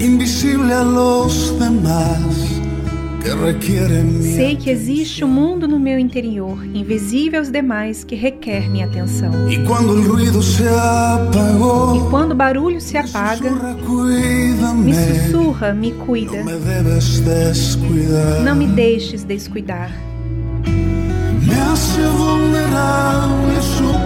Invisible a los demás, que requiere mi Sei que existe um mundo no meu interior, invisível aos demais, que requer minha atenção. E quando o barulho se apaga, me sussurra, me cuida. Não me deixes descuidar. Me hace vulnerable su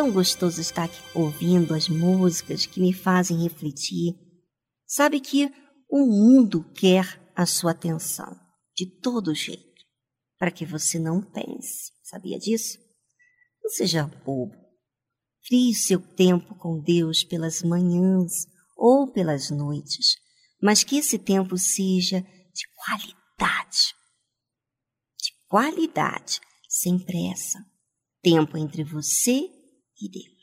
Tão gostoso estar aqui ouvindo as músicas que me fazem refletir. Sabe que o mundo quer a sua atenção, de todo jeito, para que você não pense. Sabia disso? Não seja bobo. Crie seu tempo com Deus pelas manhãs ou pelas noites, mas que esse tempo seja de qualidade. De qualidade, sem pressa. Tempo entre você e Deus.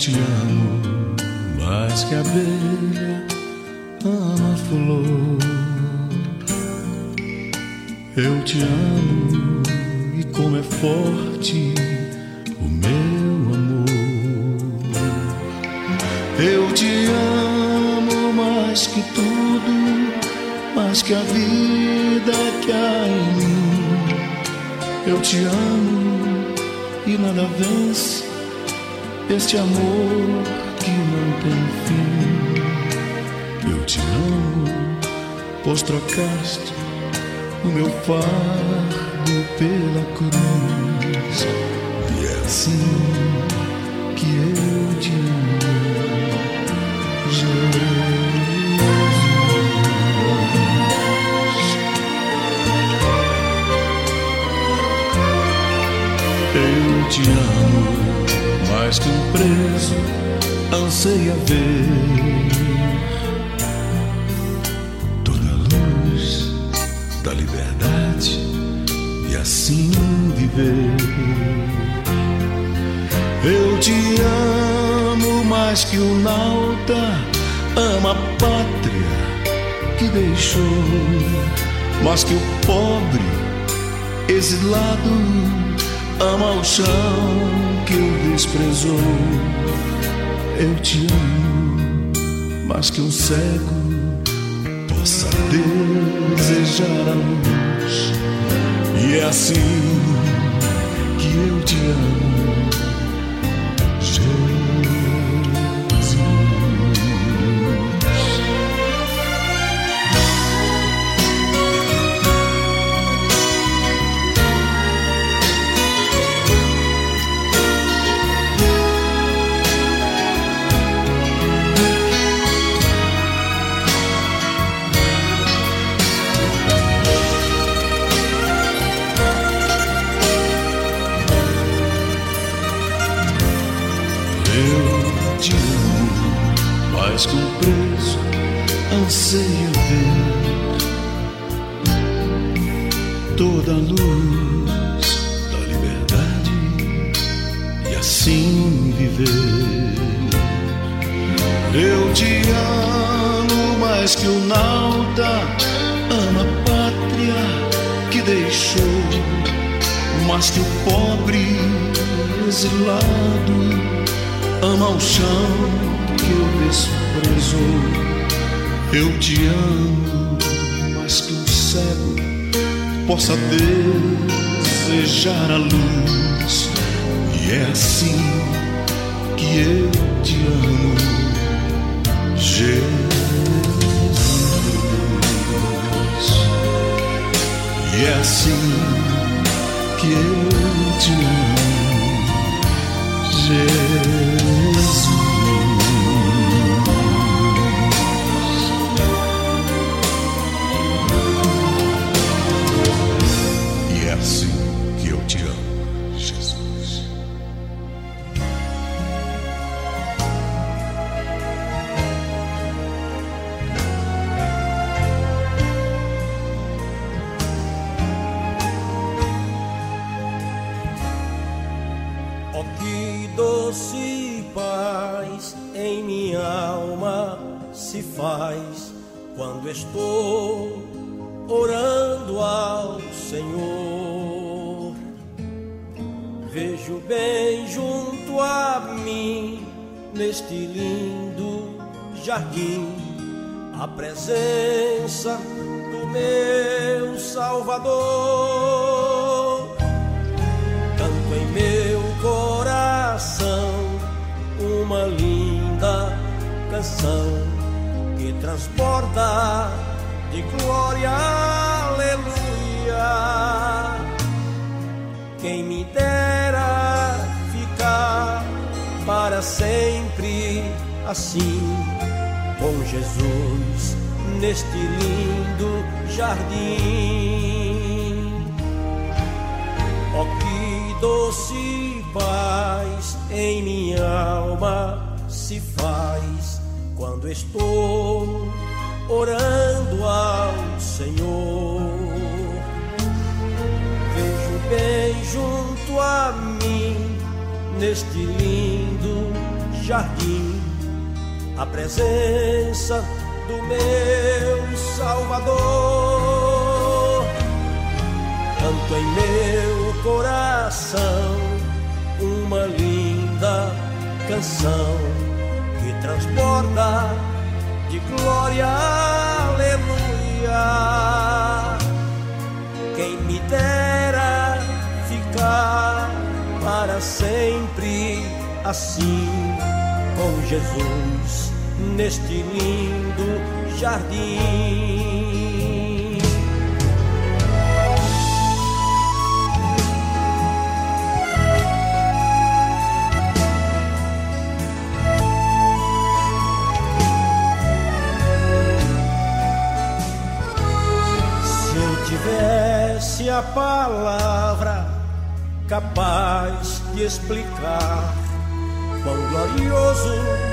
Te amo mais que a abelha trocaste o meu fardo pela cruz. E é assim que eu te amo, Jesus. Eu te amo mais que um preso anseia ver nauta ama a pátria que deixou, mais que o pobre exilado ama o chão que o desprezou. Eu te amo mais que um cego possa desejar a luz. E é assim que eu te amo, deixou, mais que o pobre exilado ama o chão que o desprezou. Eu te amo mais que um cego possa desejar a luz. E é assim que eu te amo, Jesus. E é assim que eu te amo, estou orando ao Senhor. Vejo bem junto a mim, neste lindo jardim, a presença do meu Salvador. Assim com Jesus neste lindo jardim. Oh, que doce paz em minha alma se faz quando estou orando ao Senhor. Vejo bem junto a mim neste lindo jardim a presença do meu Salvador. Canto em meu coração uma linda canção que transborda de glória, aleluia. Quem me dera ficar para sempre assim com Jesus neste lindo jardim. Se eu tivesse a palavra capaz de explicar quão glorioso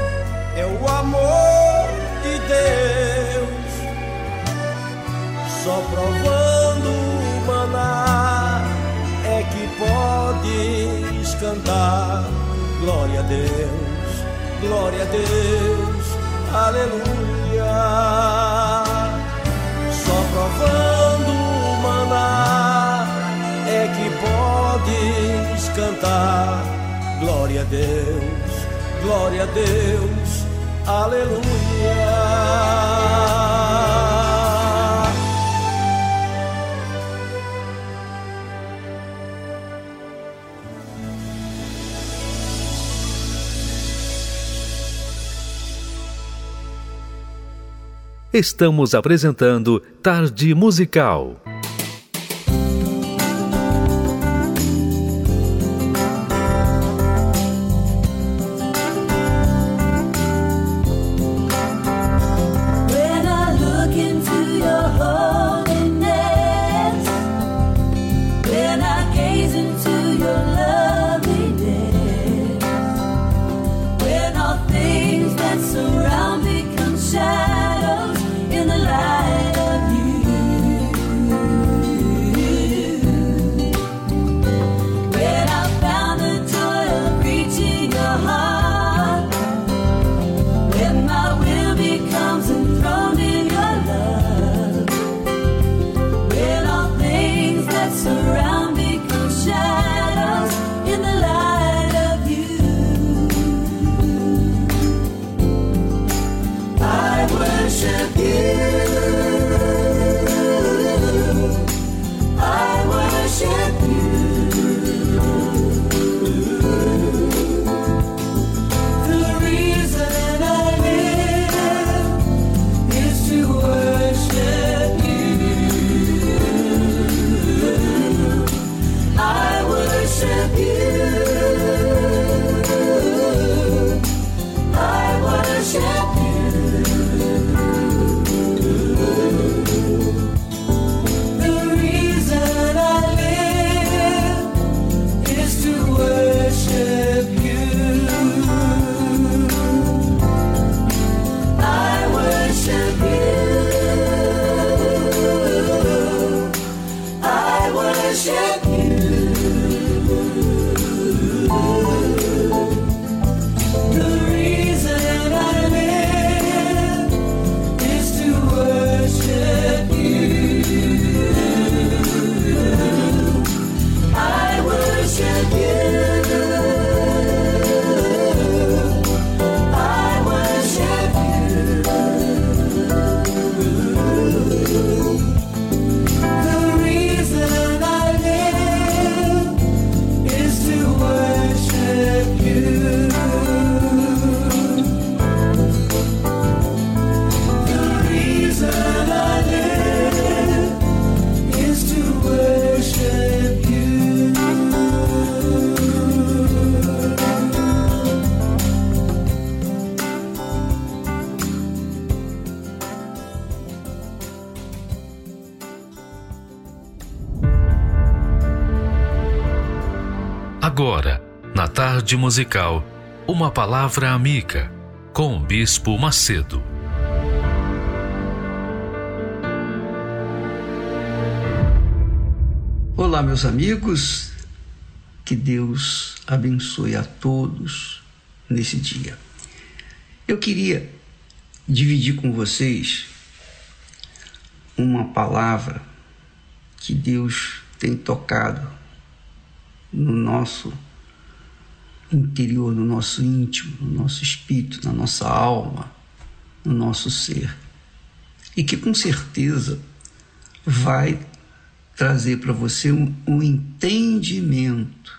é o amor de Deus. Só provando o maná é que podes cantar glória a Deus, glória a Deus, aleluia. Só provando o maná é que podes cantar glória a Deus, glória a Deus, aleluia. Estamos apresentando Tarde Musical. Tarde musical, uma palavra amiga com o Bispo Macedo. Olá, meus amigos, que Deus abençoe a todos nesse dia. Eu queria dividir com vocês uma palavra que Deus tem tocado no nosso interior, no nosso íntimo, no nosso espírito, na nossa alma, no nosso ser. E que com certeza vai trazer para você um, um entendimento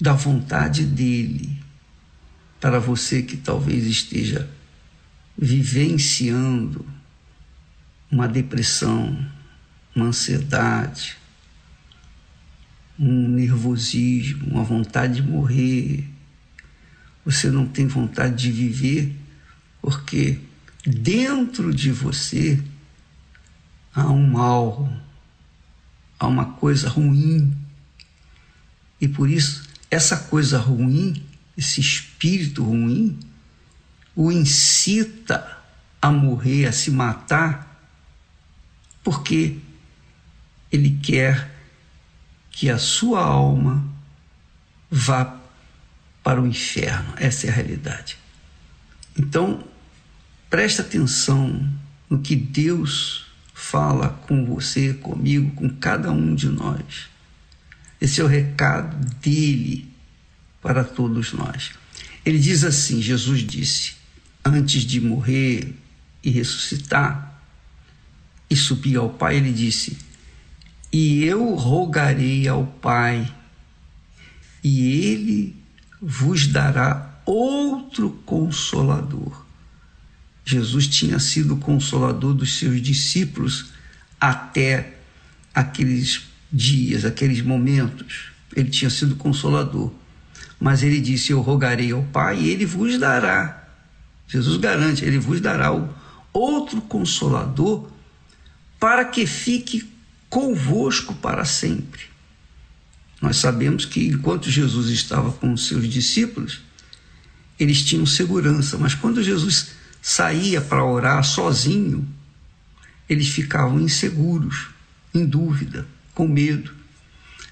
da vontade dele para você que talvez esteja vivenciando uma depressão, uma ansiedade, um nervosismo, uma vontade de morrer. Você não tem vontade de viver porque dentro de você há um mal, há uma coisa ruim. E por isso, essa coisa ruim, esse espírito ruim, o incita a morrer, a se matar, porque ele quer que a sua alma vá para o inferno. Essa é a realidade. Então, preste atenção no que Deus fala com você, comigo, com cada um de nós. Esse é o recado dele para todos nós. Ele diz assim: Jesus disse, antes de morrer e ressuscitar e subir ao Pai, ele disse: E eu rogarei ao Pai, e ele vos dará outro consolador. Jesus tinha sido consolador dos seus discípulos até aqueles dias, aqueles momentos. Ele tinha sido consolador. Mas ele disse: Eu rogarei ao Pai e ele vos dará. Jesus garante, ele vos dará outro consolador para que fique convosco para sempre. Nós sabemos que enquanto Jesus estava com os seus discípulos, eles tinham segurança, mas quando Jesus saía para orar sozinho, eles ficavam inseguros, em dúvida, com medo.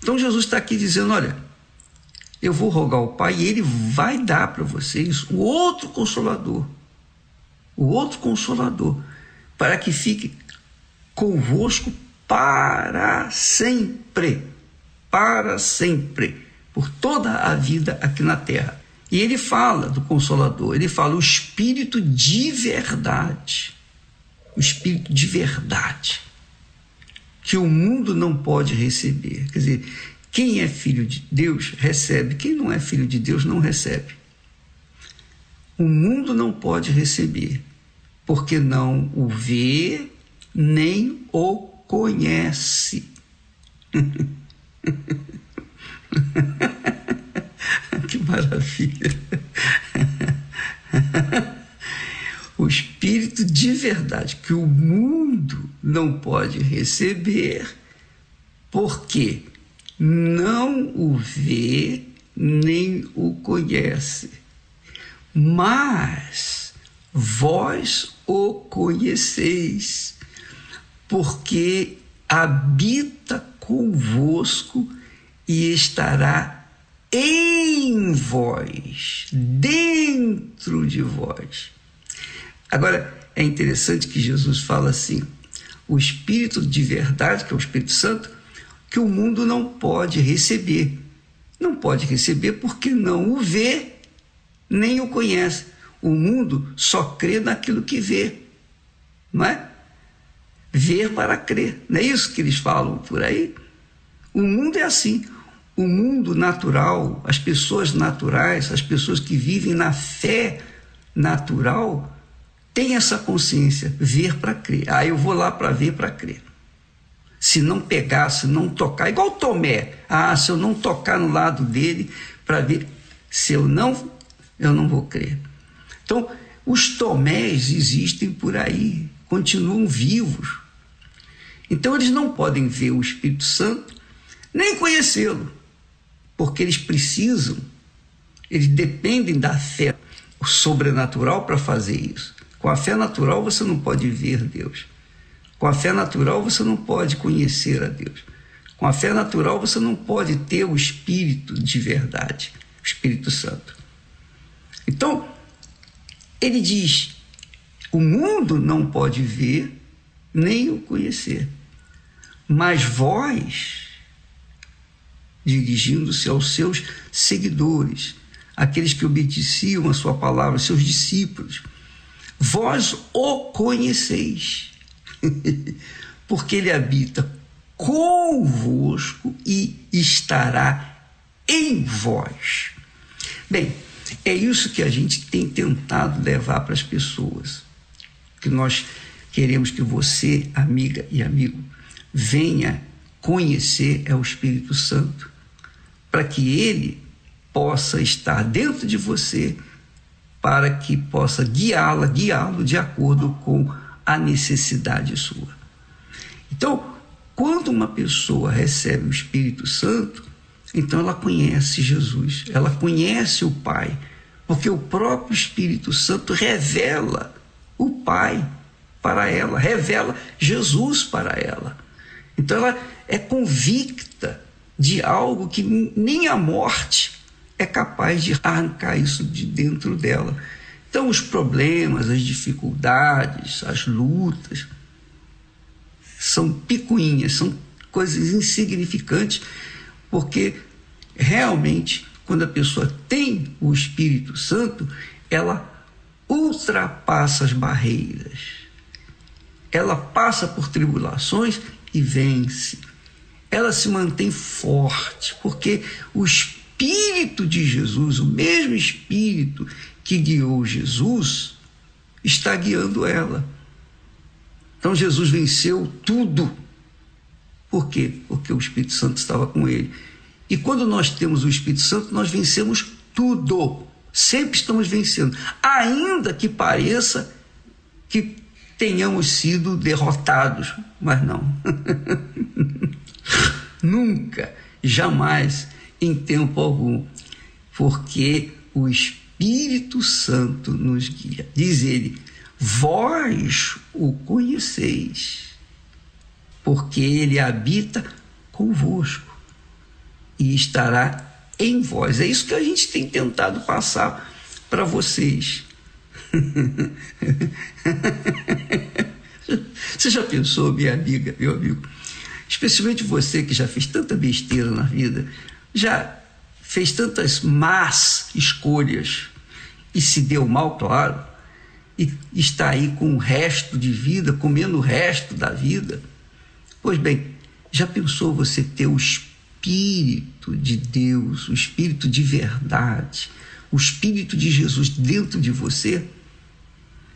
Então Jesus está aqui dizendo: olha, eu vou rogar ao Pai e Ele vai dar para vocês o outro consolador, o outro consolador, para que fique convosco para sempre, para sempre, por toda a vida aqui na terra. E ele fala do Consolador, ele fala o Espírito de verdade, o Espírito de verdade, que o mundo não pode receber. Quer dizer, quem é filho de Deus recebe, quem não é filho de Deus não recebe. O mundo não pode receber, porque não o vê nem o conhece. que maravilha! o Espírito de verdade que o mundo não pode receber, porque não o vê nem o conhece, mas vós o conheceis, porque habita convosco e estará em vós, dentro de vós. Agora, é interessante que Jesus fala assim: o Espírito de verdade, que é o Espírito Santo, que o mundo não pode receber. Não pode receber porque não o vê, nem o conhece. O mundo só crê naquilo que vê, não é? Ver para crer, não é isso que eles falam por aí? O mundo é assim. O mundo natural, as pessoas naturais, as pessoas que vivem na fé natural, têm essa consciência, ver para crer. Ah, eu vou lá para ver para crer se não pegar, se não tocar, igual Tomé. Ah, se eu não tocar no lado dele para ver, se eu não, eu não vou crer. Então, os Tomés existem por aí, continuam vivos. Então, eles não podem ver o Espírito Santo nem conhecê-lo, porque eles precisam, eles dependem da fé sobrenatural para fazer isso. Com a fé natural você não pode ver Deus. Com a fé natural você não pode conhecer a Deus. Com a fé natural você não pode ter o Espírito de verdade, o Espírito Santo. Então, Ele diz: o mundo não pode ver nem o conhecer, mas vós, dirigindo-se aos seus seguidores, aqueles que obedeciam a sua palavra, seus discípulos, vós o conheceis, porque ele habita convosco e estará em vós. Bem, é isso que a gente tem tentado levar para as pessoas. Que nós queremos que você, amiga e amigo, venha conhecer é o Espírito Santo, para que ele possa estar dentro de você, para que possa guiá-la, guiá-lo de acordo com a necessidade sua. Então, quando uma pessoa recebe o Espírito Santo, então ela conhece Jesus, ela conhece o Pai, porque o próprio Espírito Santo revela o Pai para ela, revela Jesus para ela. Então ela é convicta de algo que nem a morte é capaz de arrancar isso de dentro dela. Então os problemas, as dificuldades, as lutas são picuinhas, são coisas insignificantes, porque realmente quando a pessoa tem o Espírito Santo, ela ultrapassa as barreiras. Ela passa por tribulações e vence. Ela se mantém forte, porque o Espírito de Jesus, o mesmo Espírito que guiou Jesus, está guiando ela. Então Jesus venceu tudo. Por quê? Porque o Espírito Santo estava com ele. E quando nós temos o Espírito Santo, nós vencemos tudo. Sempre estamos vencendo. Ainda que pareça que tenhamos sido derrotados, mas não. Nunca, jamais, em tempo algum, porque o Espírito Santo nos guia. Diz ele: vós o conheceis, porque ele habita convosco e estará em vós. É isso que a gente tem tentado passar para vocês. Você já pensou, minha amiga, meu amigo? Especialmente você que já fez tanta besteira na vida, já fez tantas más escolhas e se deu mal, claro, e está aí com o resto de vida, comendo o resto da vida. Pois bem, já pensou você ter o Espírito de Deus, o Espírito de verdade, o Espírito de Jesus dentro de você?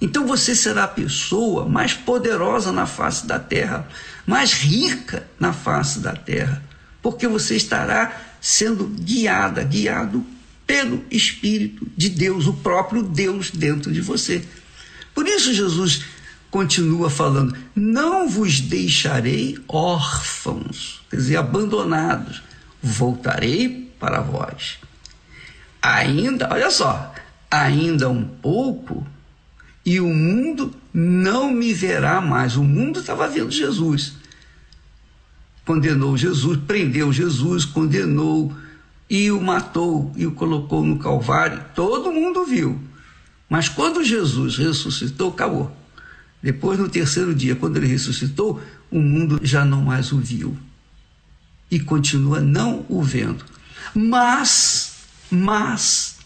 Então você será a pessoa mais poderosa na face da terra, mais rica na face da terra, porque você estará sendo guiada, guiado pelo Espírito de Deus, o próprio Deus dentro de você. Por isso Jesus continua falando: Não vos deixarei órfãos, quer dizer, abandonados, voltarei para vós. Ainda, olha só, ainda um pouco e o mundo não me verá mais. O mundo estava vendo Jesus. Condenou Jesus, prendeu Jesus, condenou e o matou e o colocou no Calvário. Todo mundo viu. Mas quando Jesus ressuscitou, acabou. Depois, no terceiro dia, quando ele ressuscitou, o mundo já não mais o viu. E continua não o vendo. Mas, mas,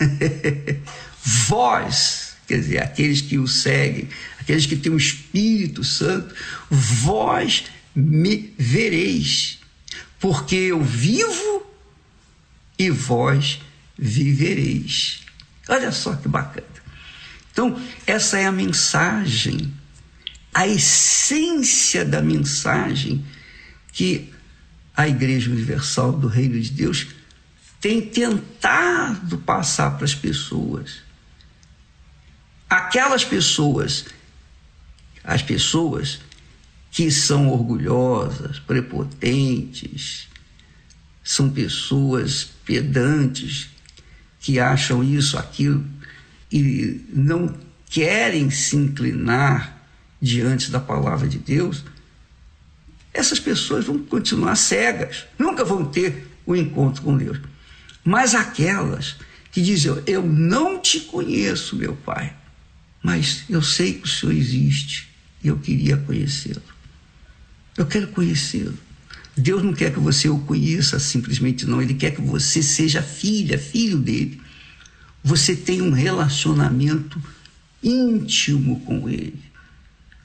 vós, quer dizer, aqueles que o seguem, aqueles que têm o Espírito Santo, vós me vereis, porque eu vivo e vós vivereis. Olha só que bacana. Então, essa é a mensagem, a essência da mensagem que a Igreja Universal do Reino de Deus tem tentado passar para as pessoas. Aquelas pessoas, as pessoas que são orgulhosas, prepotentes, são pessoas pedantes, que acham isso, aquilo, e não querem se inclinar diante da palavra de Deus, essas pessoas vão continuar cegas, nunca vão ter o um encontro com Deus. Mas aquelas que que dizem: Eu não te conheço, meu Pai, mas eu sei que o Senhor existe e eu queria conhecê-lo. Eu quero conhecê-lo. Deus não quer que você o conheça simplesmente, não. Ele quer que você seja filha, filho dele. Você tenha um relacionamento íntimo com ele.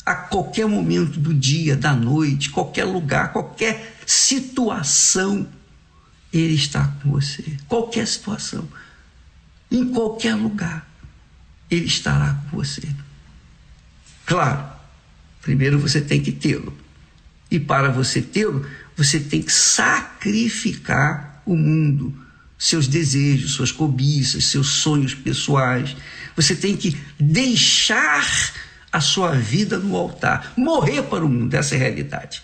A qualquer momento do dia, da noite, qualquer lugar, qualquer situação, ele está com você. Qualquer situação, em qualquer lugar, ele estará com você. Claro, primeiro você tem que tê-lo. E para você tê-lo, você tem que sacrificar o mundo, seus desejos, suas cobiças, seus sonhos pessoais. Você tem que deixar a sua vida no altar, morrer para o mundo, essa é a realidade.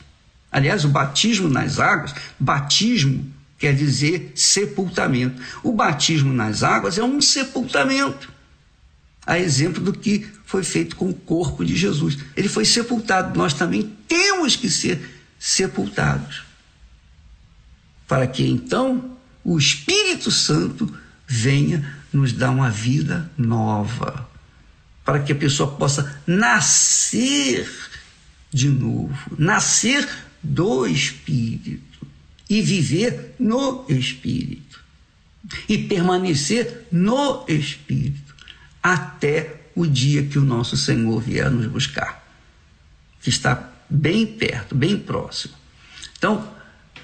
Aliás, o batismo nas águas, batismo quer dizer sepultamento. O batismo nas águas é um sepultamento. A exemplo do que foi feito com o corpo de Jesus. Ele foi sepultado. Nós também temos que ser sepultados. Para que então o Espírito Santo venha nos dar uma vida nova. Para que a pessoa possa nascer de novo, nascer do Espírito e viver no Espírito e permanecer no Espírito até o dia que o nosso Senhor vier nos buscar, que está bem perto, bem próximo. Então,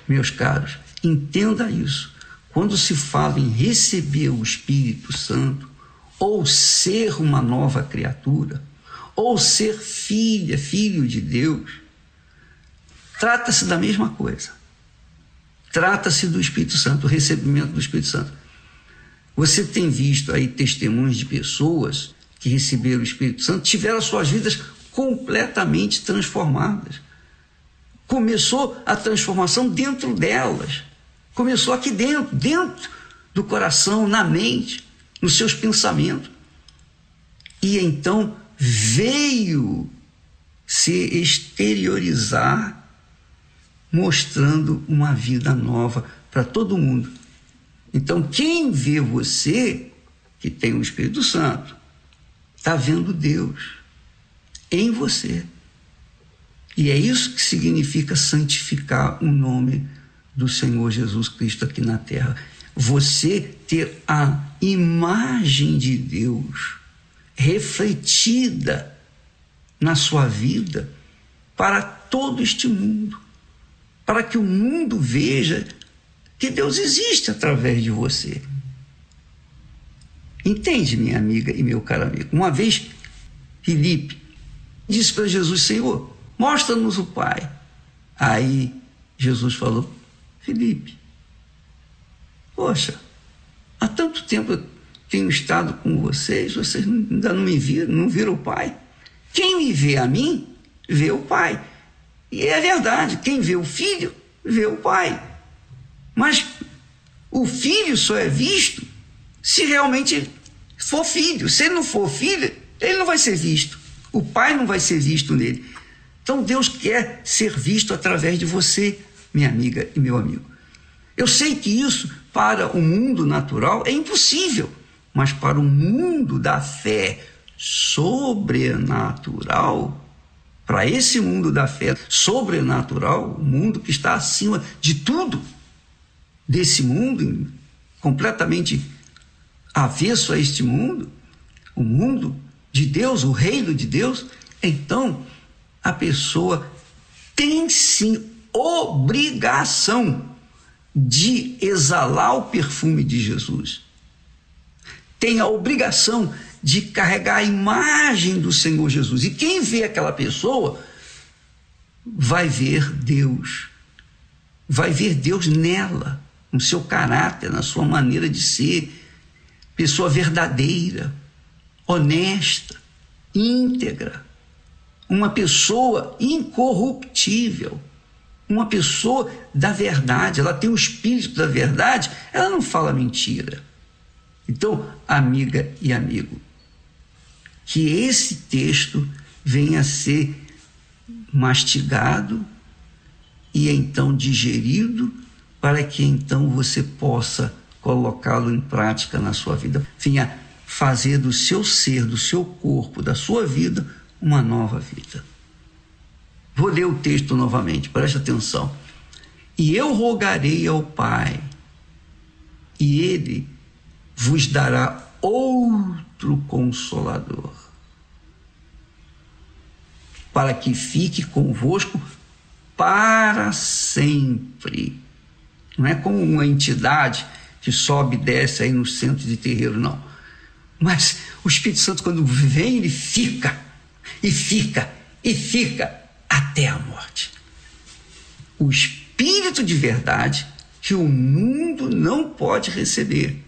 meus caros, entenda isso. Quando se fala em receber o Espírito Santo, ou ser uma nova criatura, ou ser filha, filho de Deus, trata-se da mesma coisa. Trata-se do Espírito Santo, o recebimento do Espírito Santo. Você tem visto aí testemunhos de pessoas que receberam o Espírito Santo, tiveram suas vidas completamente transformadas. Começou a transformação dentro delas. Começou aqui dentro, dentro do coração, na mente, nos seus pensamentos. E então veio se exteriorizar, mostrando uma vida nova para todo mundo. Então, quem vê você, que tem o Espírito Santo, está vendo Deus em você. E é isso que significa santificar o nome do Senhor Jesus Cristo aqui na terra. Você ter a imagem de Deus refletida na sua vida para todo este mundo, para que o mundo veja que Deus existe através de você. Entende, minha amiga e meu caro amigo? Uma vez, Felipe disse para Jesus: Senhor, mostra-nos o Pai. Aí Jesus falou: Felipe, poxa, há tanto tempo eu tenho estado com vocês, vocês ainda não me viram, não viram o Pai. Quem me vê a mim, vê o Pai. E é verdade, quem vê o Filho, vê o Pai. Mas o Filho só é visto se realmente for filho. Se ele não for filho, ele não vai ser visto. O Pai não vai ser visto nele. Então Deus quer ser visto através de você, minha amiga e meu amigo. Eu sei que isso para o mundo natural é impossível, mas para o mundo da fé sobrenatural, para esse mundo da fé sobrenatural, o mundo que está acima de tudo, desse mundo, completamente avesso a este mundo, o mundo de Deus, o reino de Deus, então a pessoa tem sim obrigação de exalar o perfume de Jesus. Tem a obrigação de carregar a imagem do Senhor Jesus. E quem vê aquela pessoa vai ver Deus. Vai ver Deus nela, no seu caráter, na sua maneira de ser. Pessoa verdadeira, honesta, íntegra, uma pessoa incorruptível, uma pessoa da verdade, ela tem o espírito da verdade, ela não fala mentira. Então, amiga e amigo, que esse texto venha a ser mastigado e então digerido, para que então você possa colocá-lo em prática na sua vida. Venha fazer do seu ser, do seu corpo, da sua vida, uma nova vida. Vou ler o texto novamente, preste atenção. E eu rogarei ao Pai, e ele vos dará outro consolador, para que fique convosco para sempre. Não é como uma entidade que sobe e desce aí no centro de terreiro, não. Mas o Espírito Santo, quando vem, ele fica, e fica, e fica até a morte. O Espírito de verdade que o mundo não pode receber.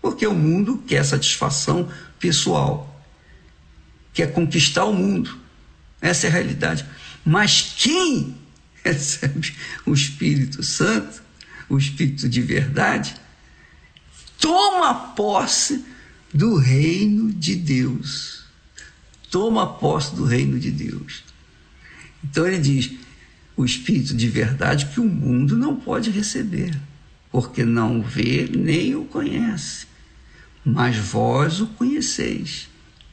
Porque o mundo quer satisfação pessoal, quer conquistar o mundo. Essa é a realidade. Mas quem recebe o Espírito Santo, o Espírito de verdade, toma posse do reino de Deus. Toma posse do reino de Deus. Então ele diz: o Espírito de verdade que o mundo não pode receber, porque não o vê nem o conhece. Mas vós o conheceis,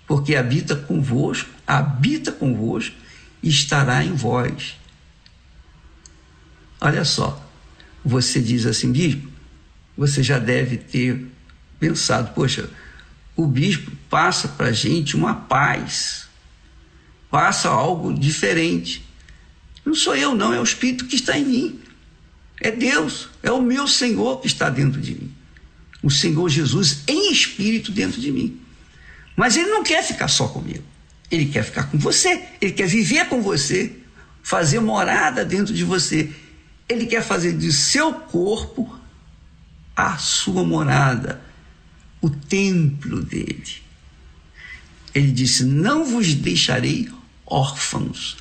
porque habita convosco, habita convosco e estará em vós. Olha só, você diz assim, bispo, você já deve ter pensado, poxa, o bispo passa para a gente uma paz, passa algo diferente. Não sou eu, não, é o Espírito que está em mim. É Deus, é o meu Senhor que está dentro de mim. O Senhor Jesus em espírito dentro de mim. Mas ele não quer ficar só comigo. Ele quer ficar com você, ele quer viver com você, fazer morada dentro de você. Ele quer fazer de seu corpo a sua morada, o templo dele. Ele disse: Não vos deixarei órfãos,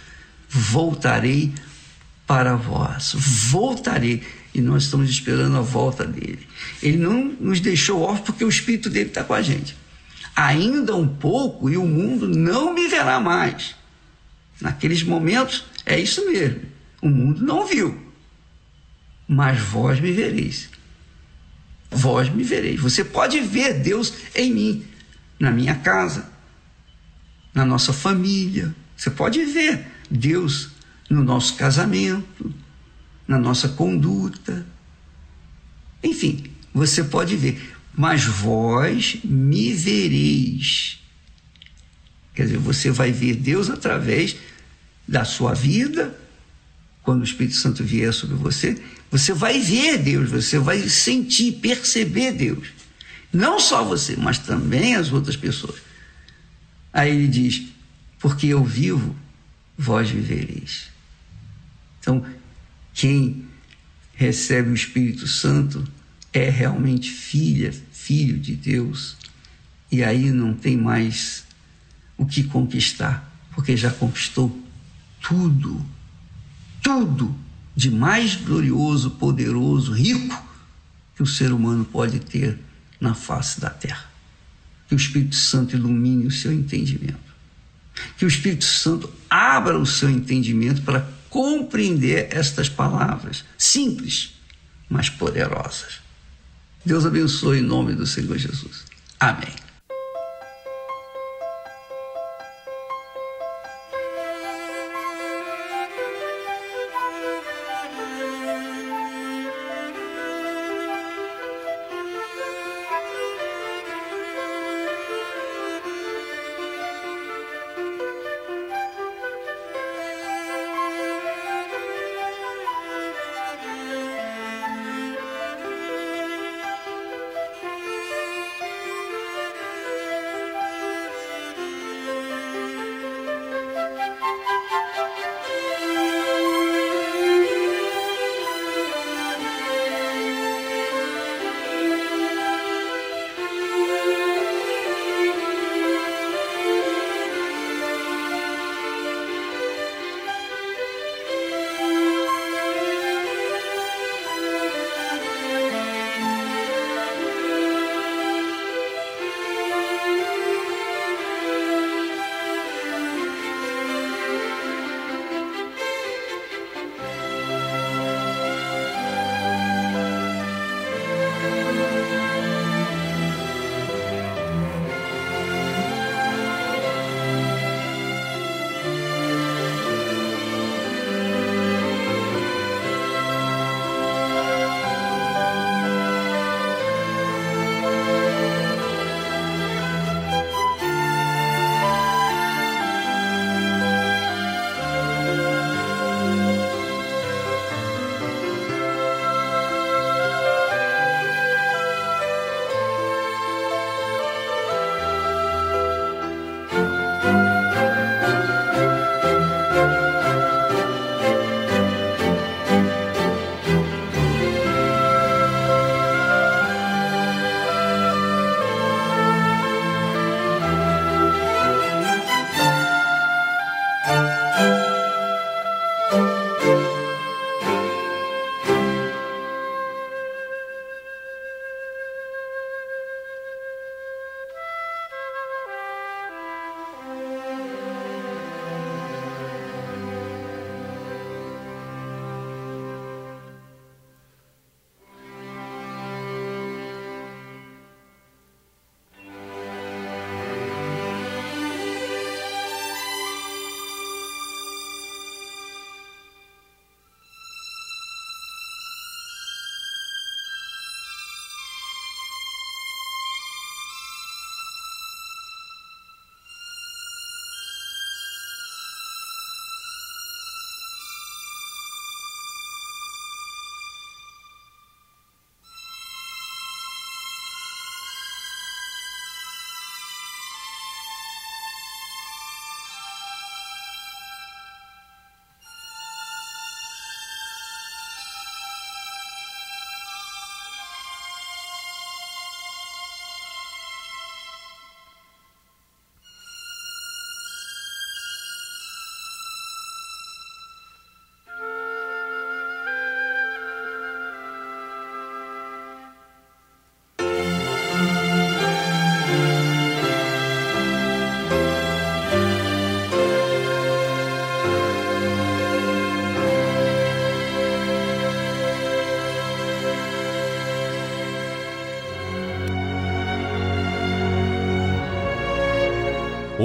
voltarei para vós. Voltarei. E nós estamos esperando a volta dele. Ele não nos deixou órfãos porque o Espírito dele está com a gente. Ainda um pouco e o mundo não me verá mais. Naqueles momentos, é isso mesmo. O mundo não viu. Mas vós me vereis. Vós me vereis. Você pode ver Deus em mim, na minha casa, na nossa família. Você pode ver Deus no nosso casamento, na nossa conduta. Enfim, você pode ver, mas vós me vereis. Quer dizer, você vai ver Deus através da sua vida, quando o Espírito Santo vier sobre você, você vai ver Deus, você vai sentir, perceber Deus. Não só você, mas também as outras pessoas. Aí ele diz: Porque eu vivo, vós vivereis. Então, quem recebe o Espírito Santo é realmente filha, filho de Deus. E aí não tem mais o que conquistar, porque já conquistou tudo, tudo de mais glorioso, poderoso, rico que o ser humano pode ter na face da terra. Que o Espírito Santo ilumine o seu entendimento. Que o Espírito Santo abra o seu entendimento para compreender estas palavras simples, mas poderosas. Deus abençoe em nome do Senhor Jesus. Amém.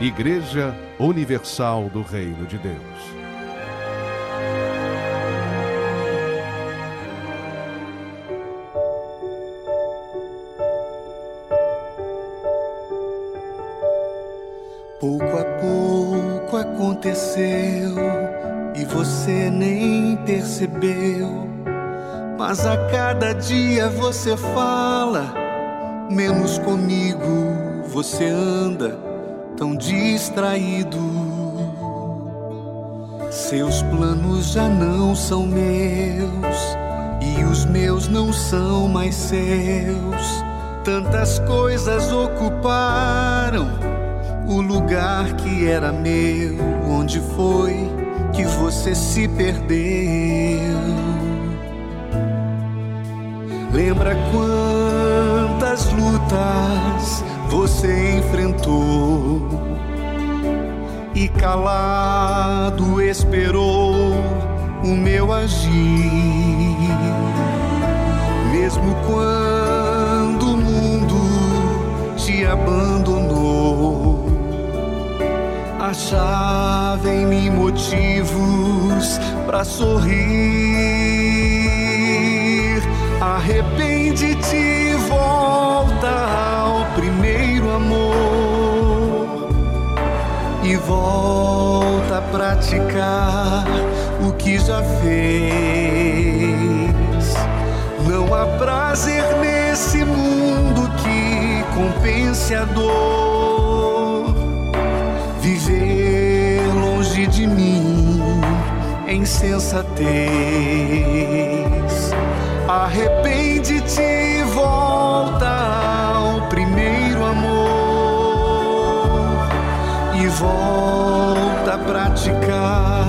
Igreja Universal do Reino de Deus. Pouco a pouco aconteceu e você nem percebeu. Mas a cada dia você fala, menos comigo você anda tão distraído. Seus planos já não são meus e os meus não são mais seus. Tantas coisas ocuparam o lugar que era meu, onde foi que você se perdeu? Lembra quantas lutas você enfrentou e calado esperou o meu agir, mesmo quando o mundo te abandonou achava em mim motivos para sorrir. Arrepende-te volta ao amor e volta a praticar o que já fez. Não há prazer nesse mundo que compense a dor viver longe de mim em sensatez. Arrepende-te e volta volta a praticar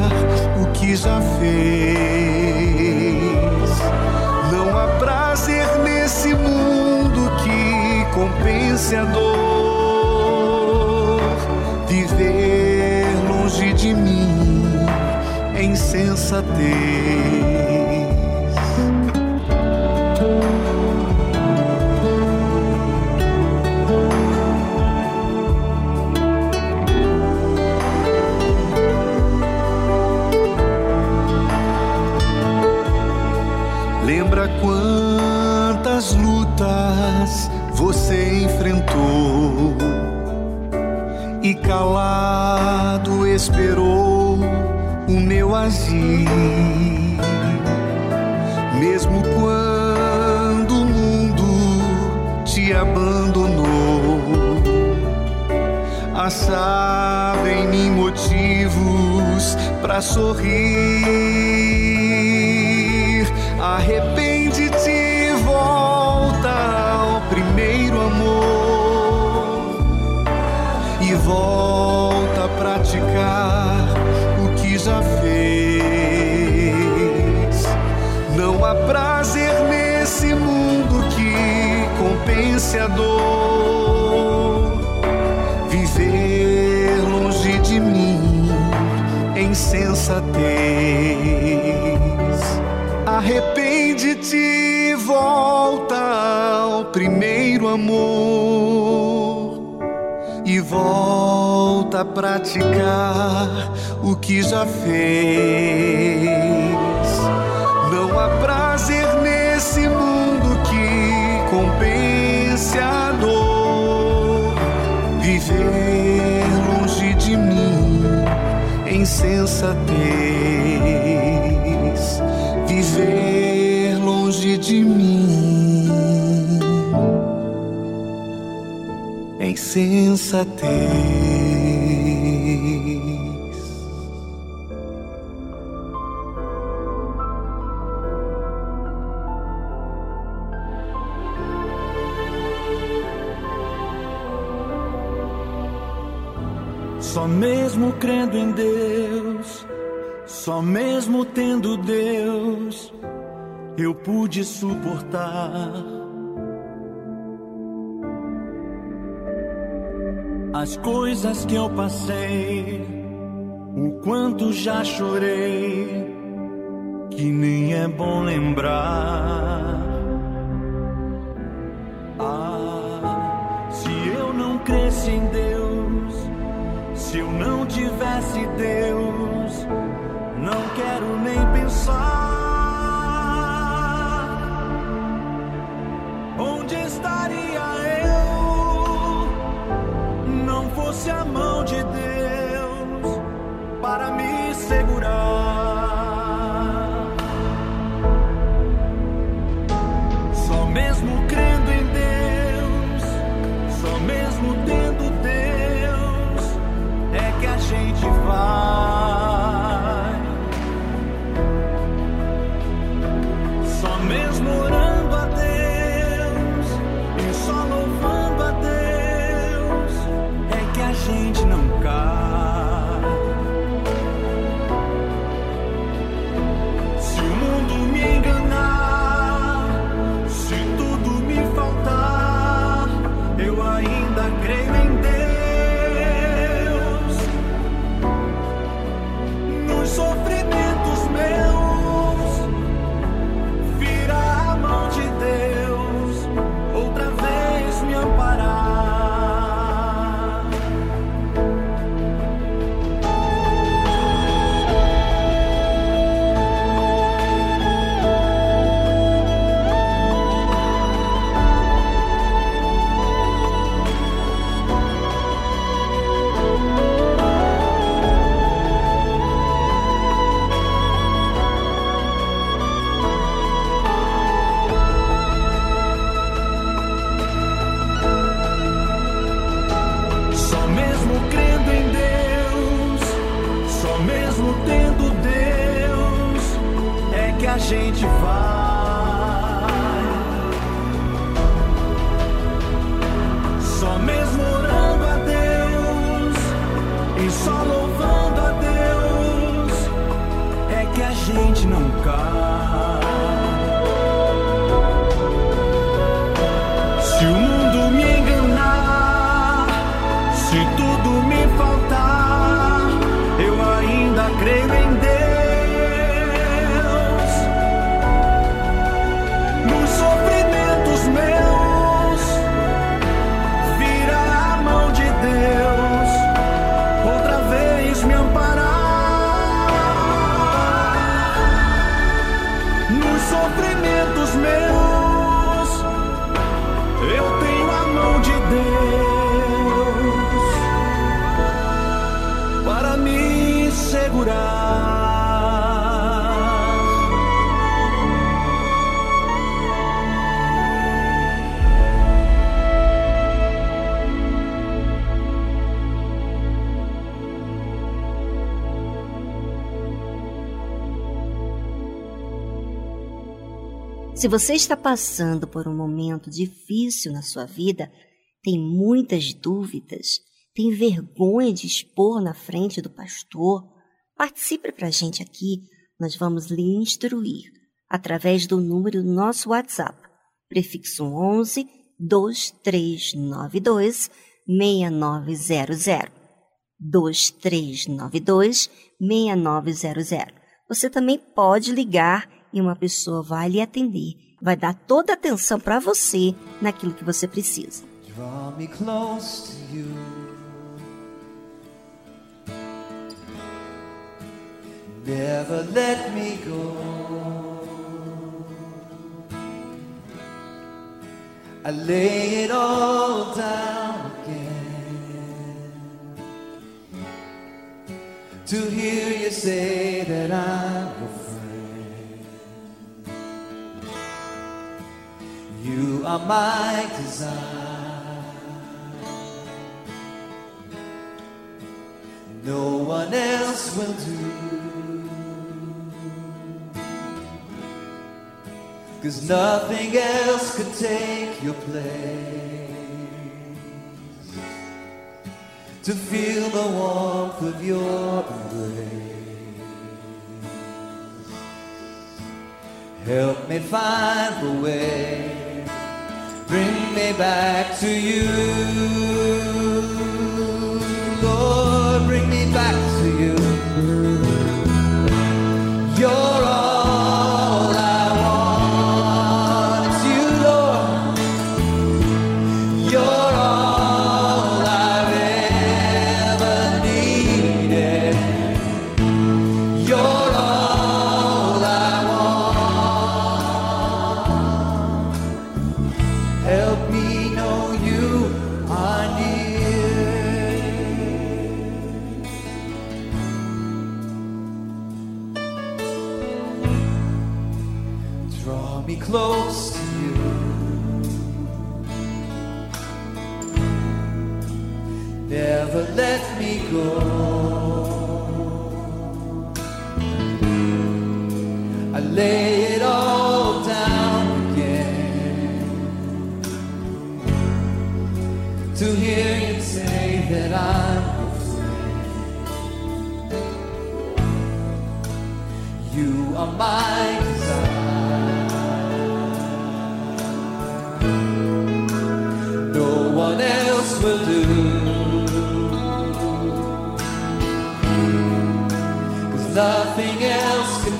o que já fez. Não há prazer nesse mundo que compense a dor viver longe de mim em sensatez. Calado esperou o meu agir. Mesmo quando o mundo te abandonou, achava em mim motivos para sorrir. Compense a dor. Viver longe de mim em sensatez. Arrepende-te volta ao primeiro amor e volta a praticar o que já fez. Em sensatez, viver longe de mim em sensatez. Só mesmo tendo Deus, eu pude suportar as coisas que eu passei, o quanto já chorei, que nem é bom lembrar. Ah, se eu não cresce em Deus, se eu não tivesse Deus, não quero nem pensar. Onde estaria eu? Não fosse a mão Se você está passando por um momento difícil na sua vida, tem muitas dúvidas, tem vergonha de expor na frente do pastor, participe para a gente aqui, nós vamos lhe instruir através do número do nosso WhatsApp, prefixo 11 2392 6900. 2392 6900. Você também pode ligar e uma pessoa vai lhe atender, vai dar toda a atenção para você naquilo que você precisa. Draw me close to you. Never let me go. I lay it all down again to hear you say that I'm. You are my desire. No one else will do. Cause nothing else could take your place. To feel the warmth of your embrace. Help me find the way bring me back to you, Lord.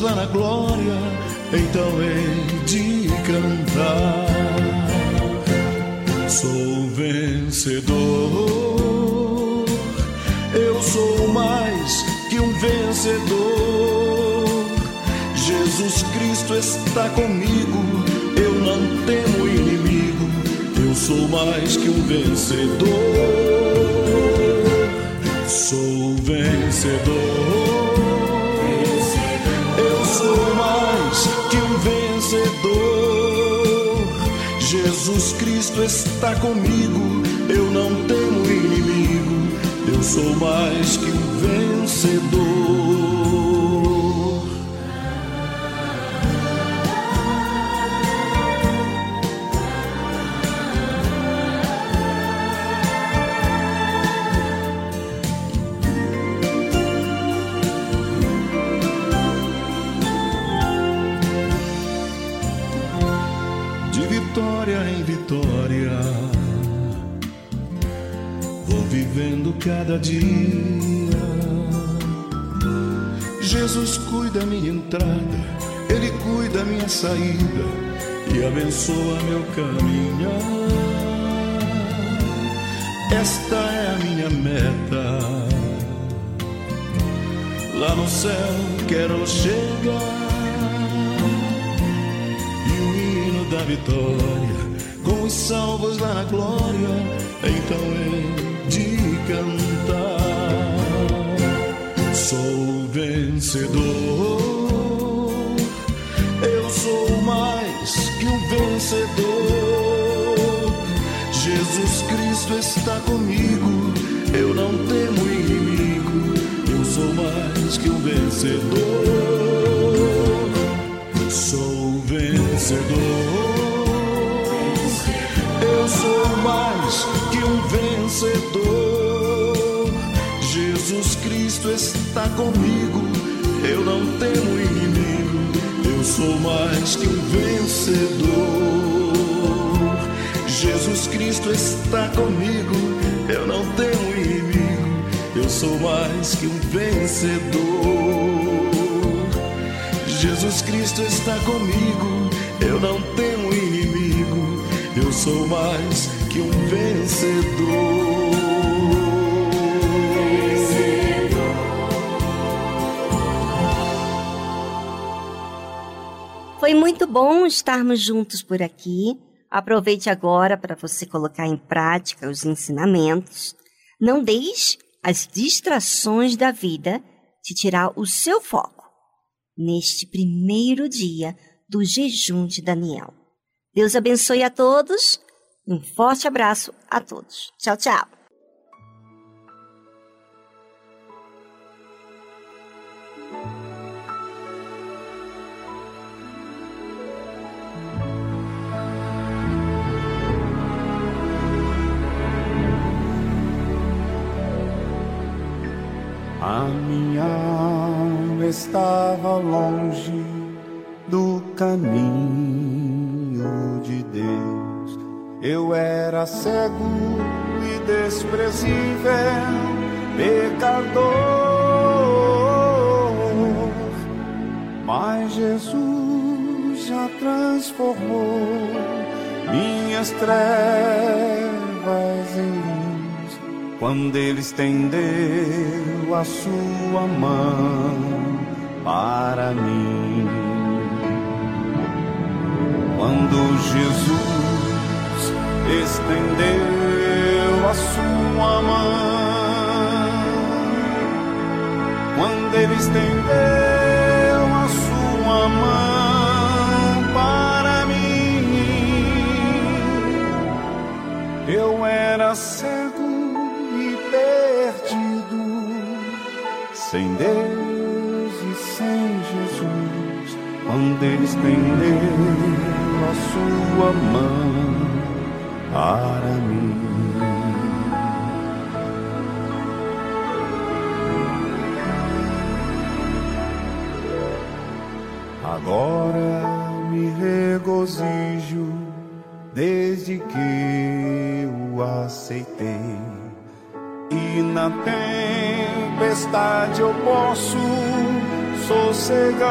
lá na glória, então hei de cantar. Sou vencedor, eu sou mais que um vencedor. Jesus Cristo está comigo, eu não temo inimigo, eu sou mais que um vencedor. Sou vencedor, Jesus Cristo está comigo, eu não temo inimigo, eu sou mais que um vencedor. Que um vencedor. Jesus Cristo está comigo, eu não temo inimigo, eu sou mais que um vencedor. Sou vencedor. Eu sou mais que um vencedor. Jesus Cristo está comigo. Eu não temo inimigo. Sou mais que um vencedor. Jesus Cristo está comigo. Eu não temo inimigo. Eu sou mais que um vencedor. Jesus Cristo está comigo, eu não temo inimigo, eu sou mais que um vencedor. Foi muito bom estarmos juntos por aqui. Aproveite agora para você colocar em prática os ensinamentos. Não deixe as distrações da vida te tirar o seu foco neste primeiro dia do jejum de Daniel. Deus abençoe a todos. Um forte abraço a todos. Tchau, tchau. A minha alma estava longe do caminho de Deus. Eu era cego e desprezível, pecador. Mas Jesus já transformou minhas trevas em luz quando ele estendeu a sua mão para mim. Quando Jesus estendeu a sua mão, quando ele estendeu a sua mão para mim, eu era cego sem Deus e sem Jesus, quando Ele estendeu a sua mão para mim. Agora me regozijo desde que o aceitei. E na tempestade eu posso sossegar,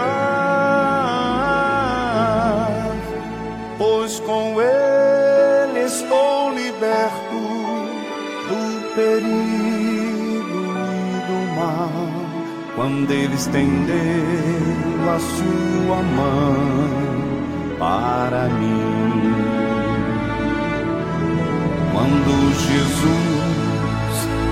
pois com Ele estou liberto do perigo e do mal. Quando Ele estendeu a sua mão para mim. Quando Jesus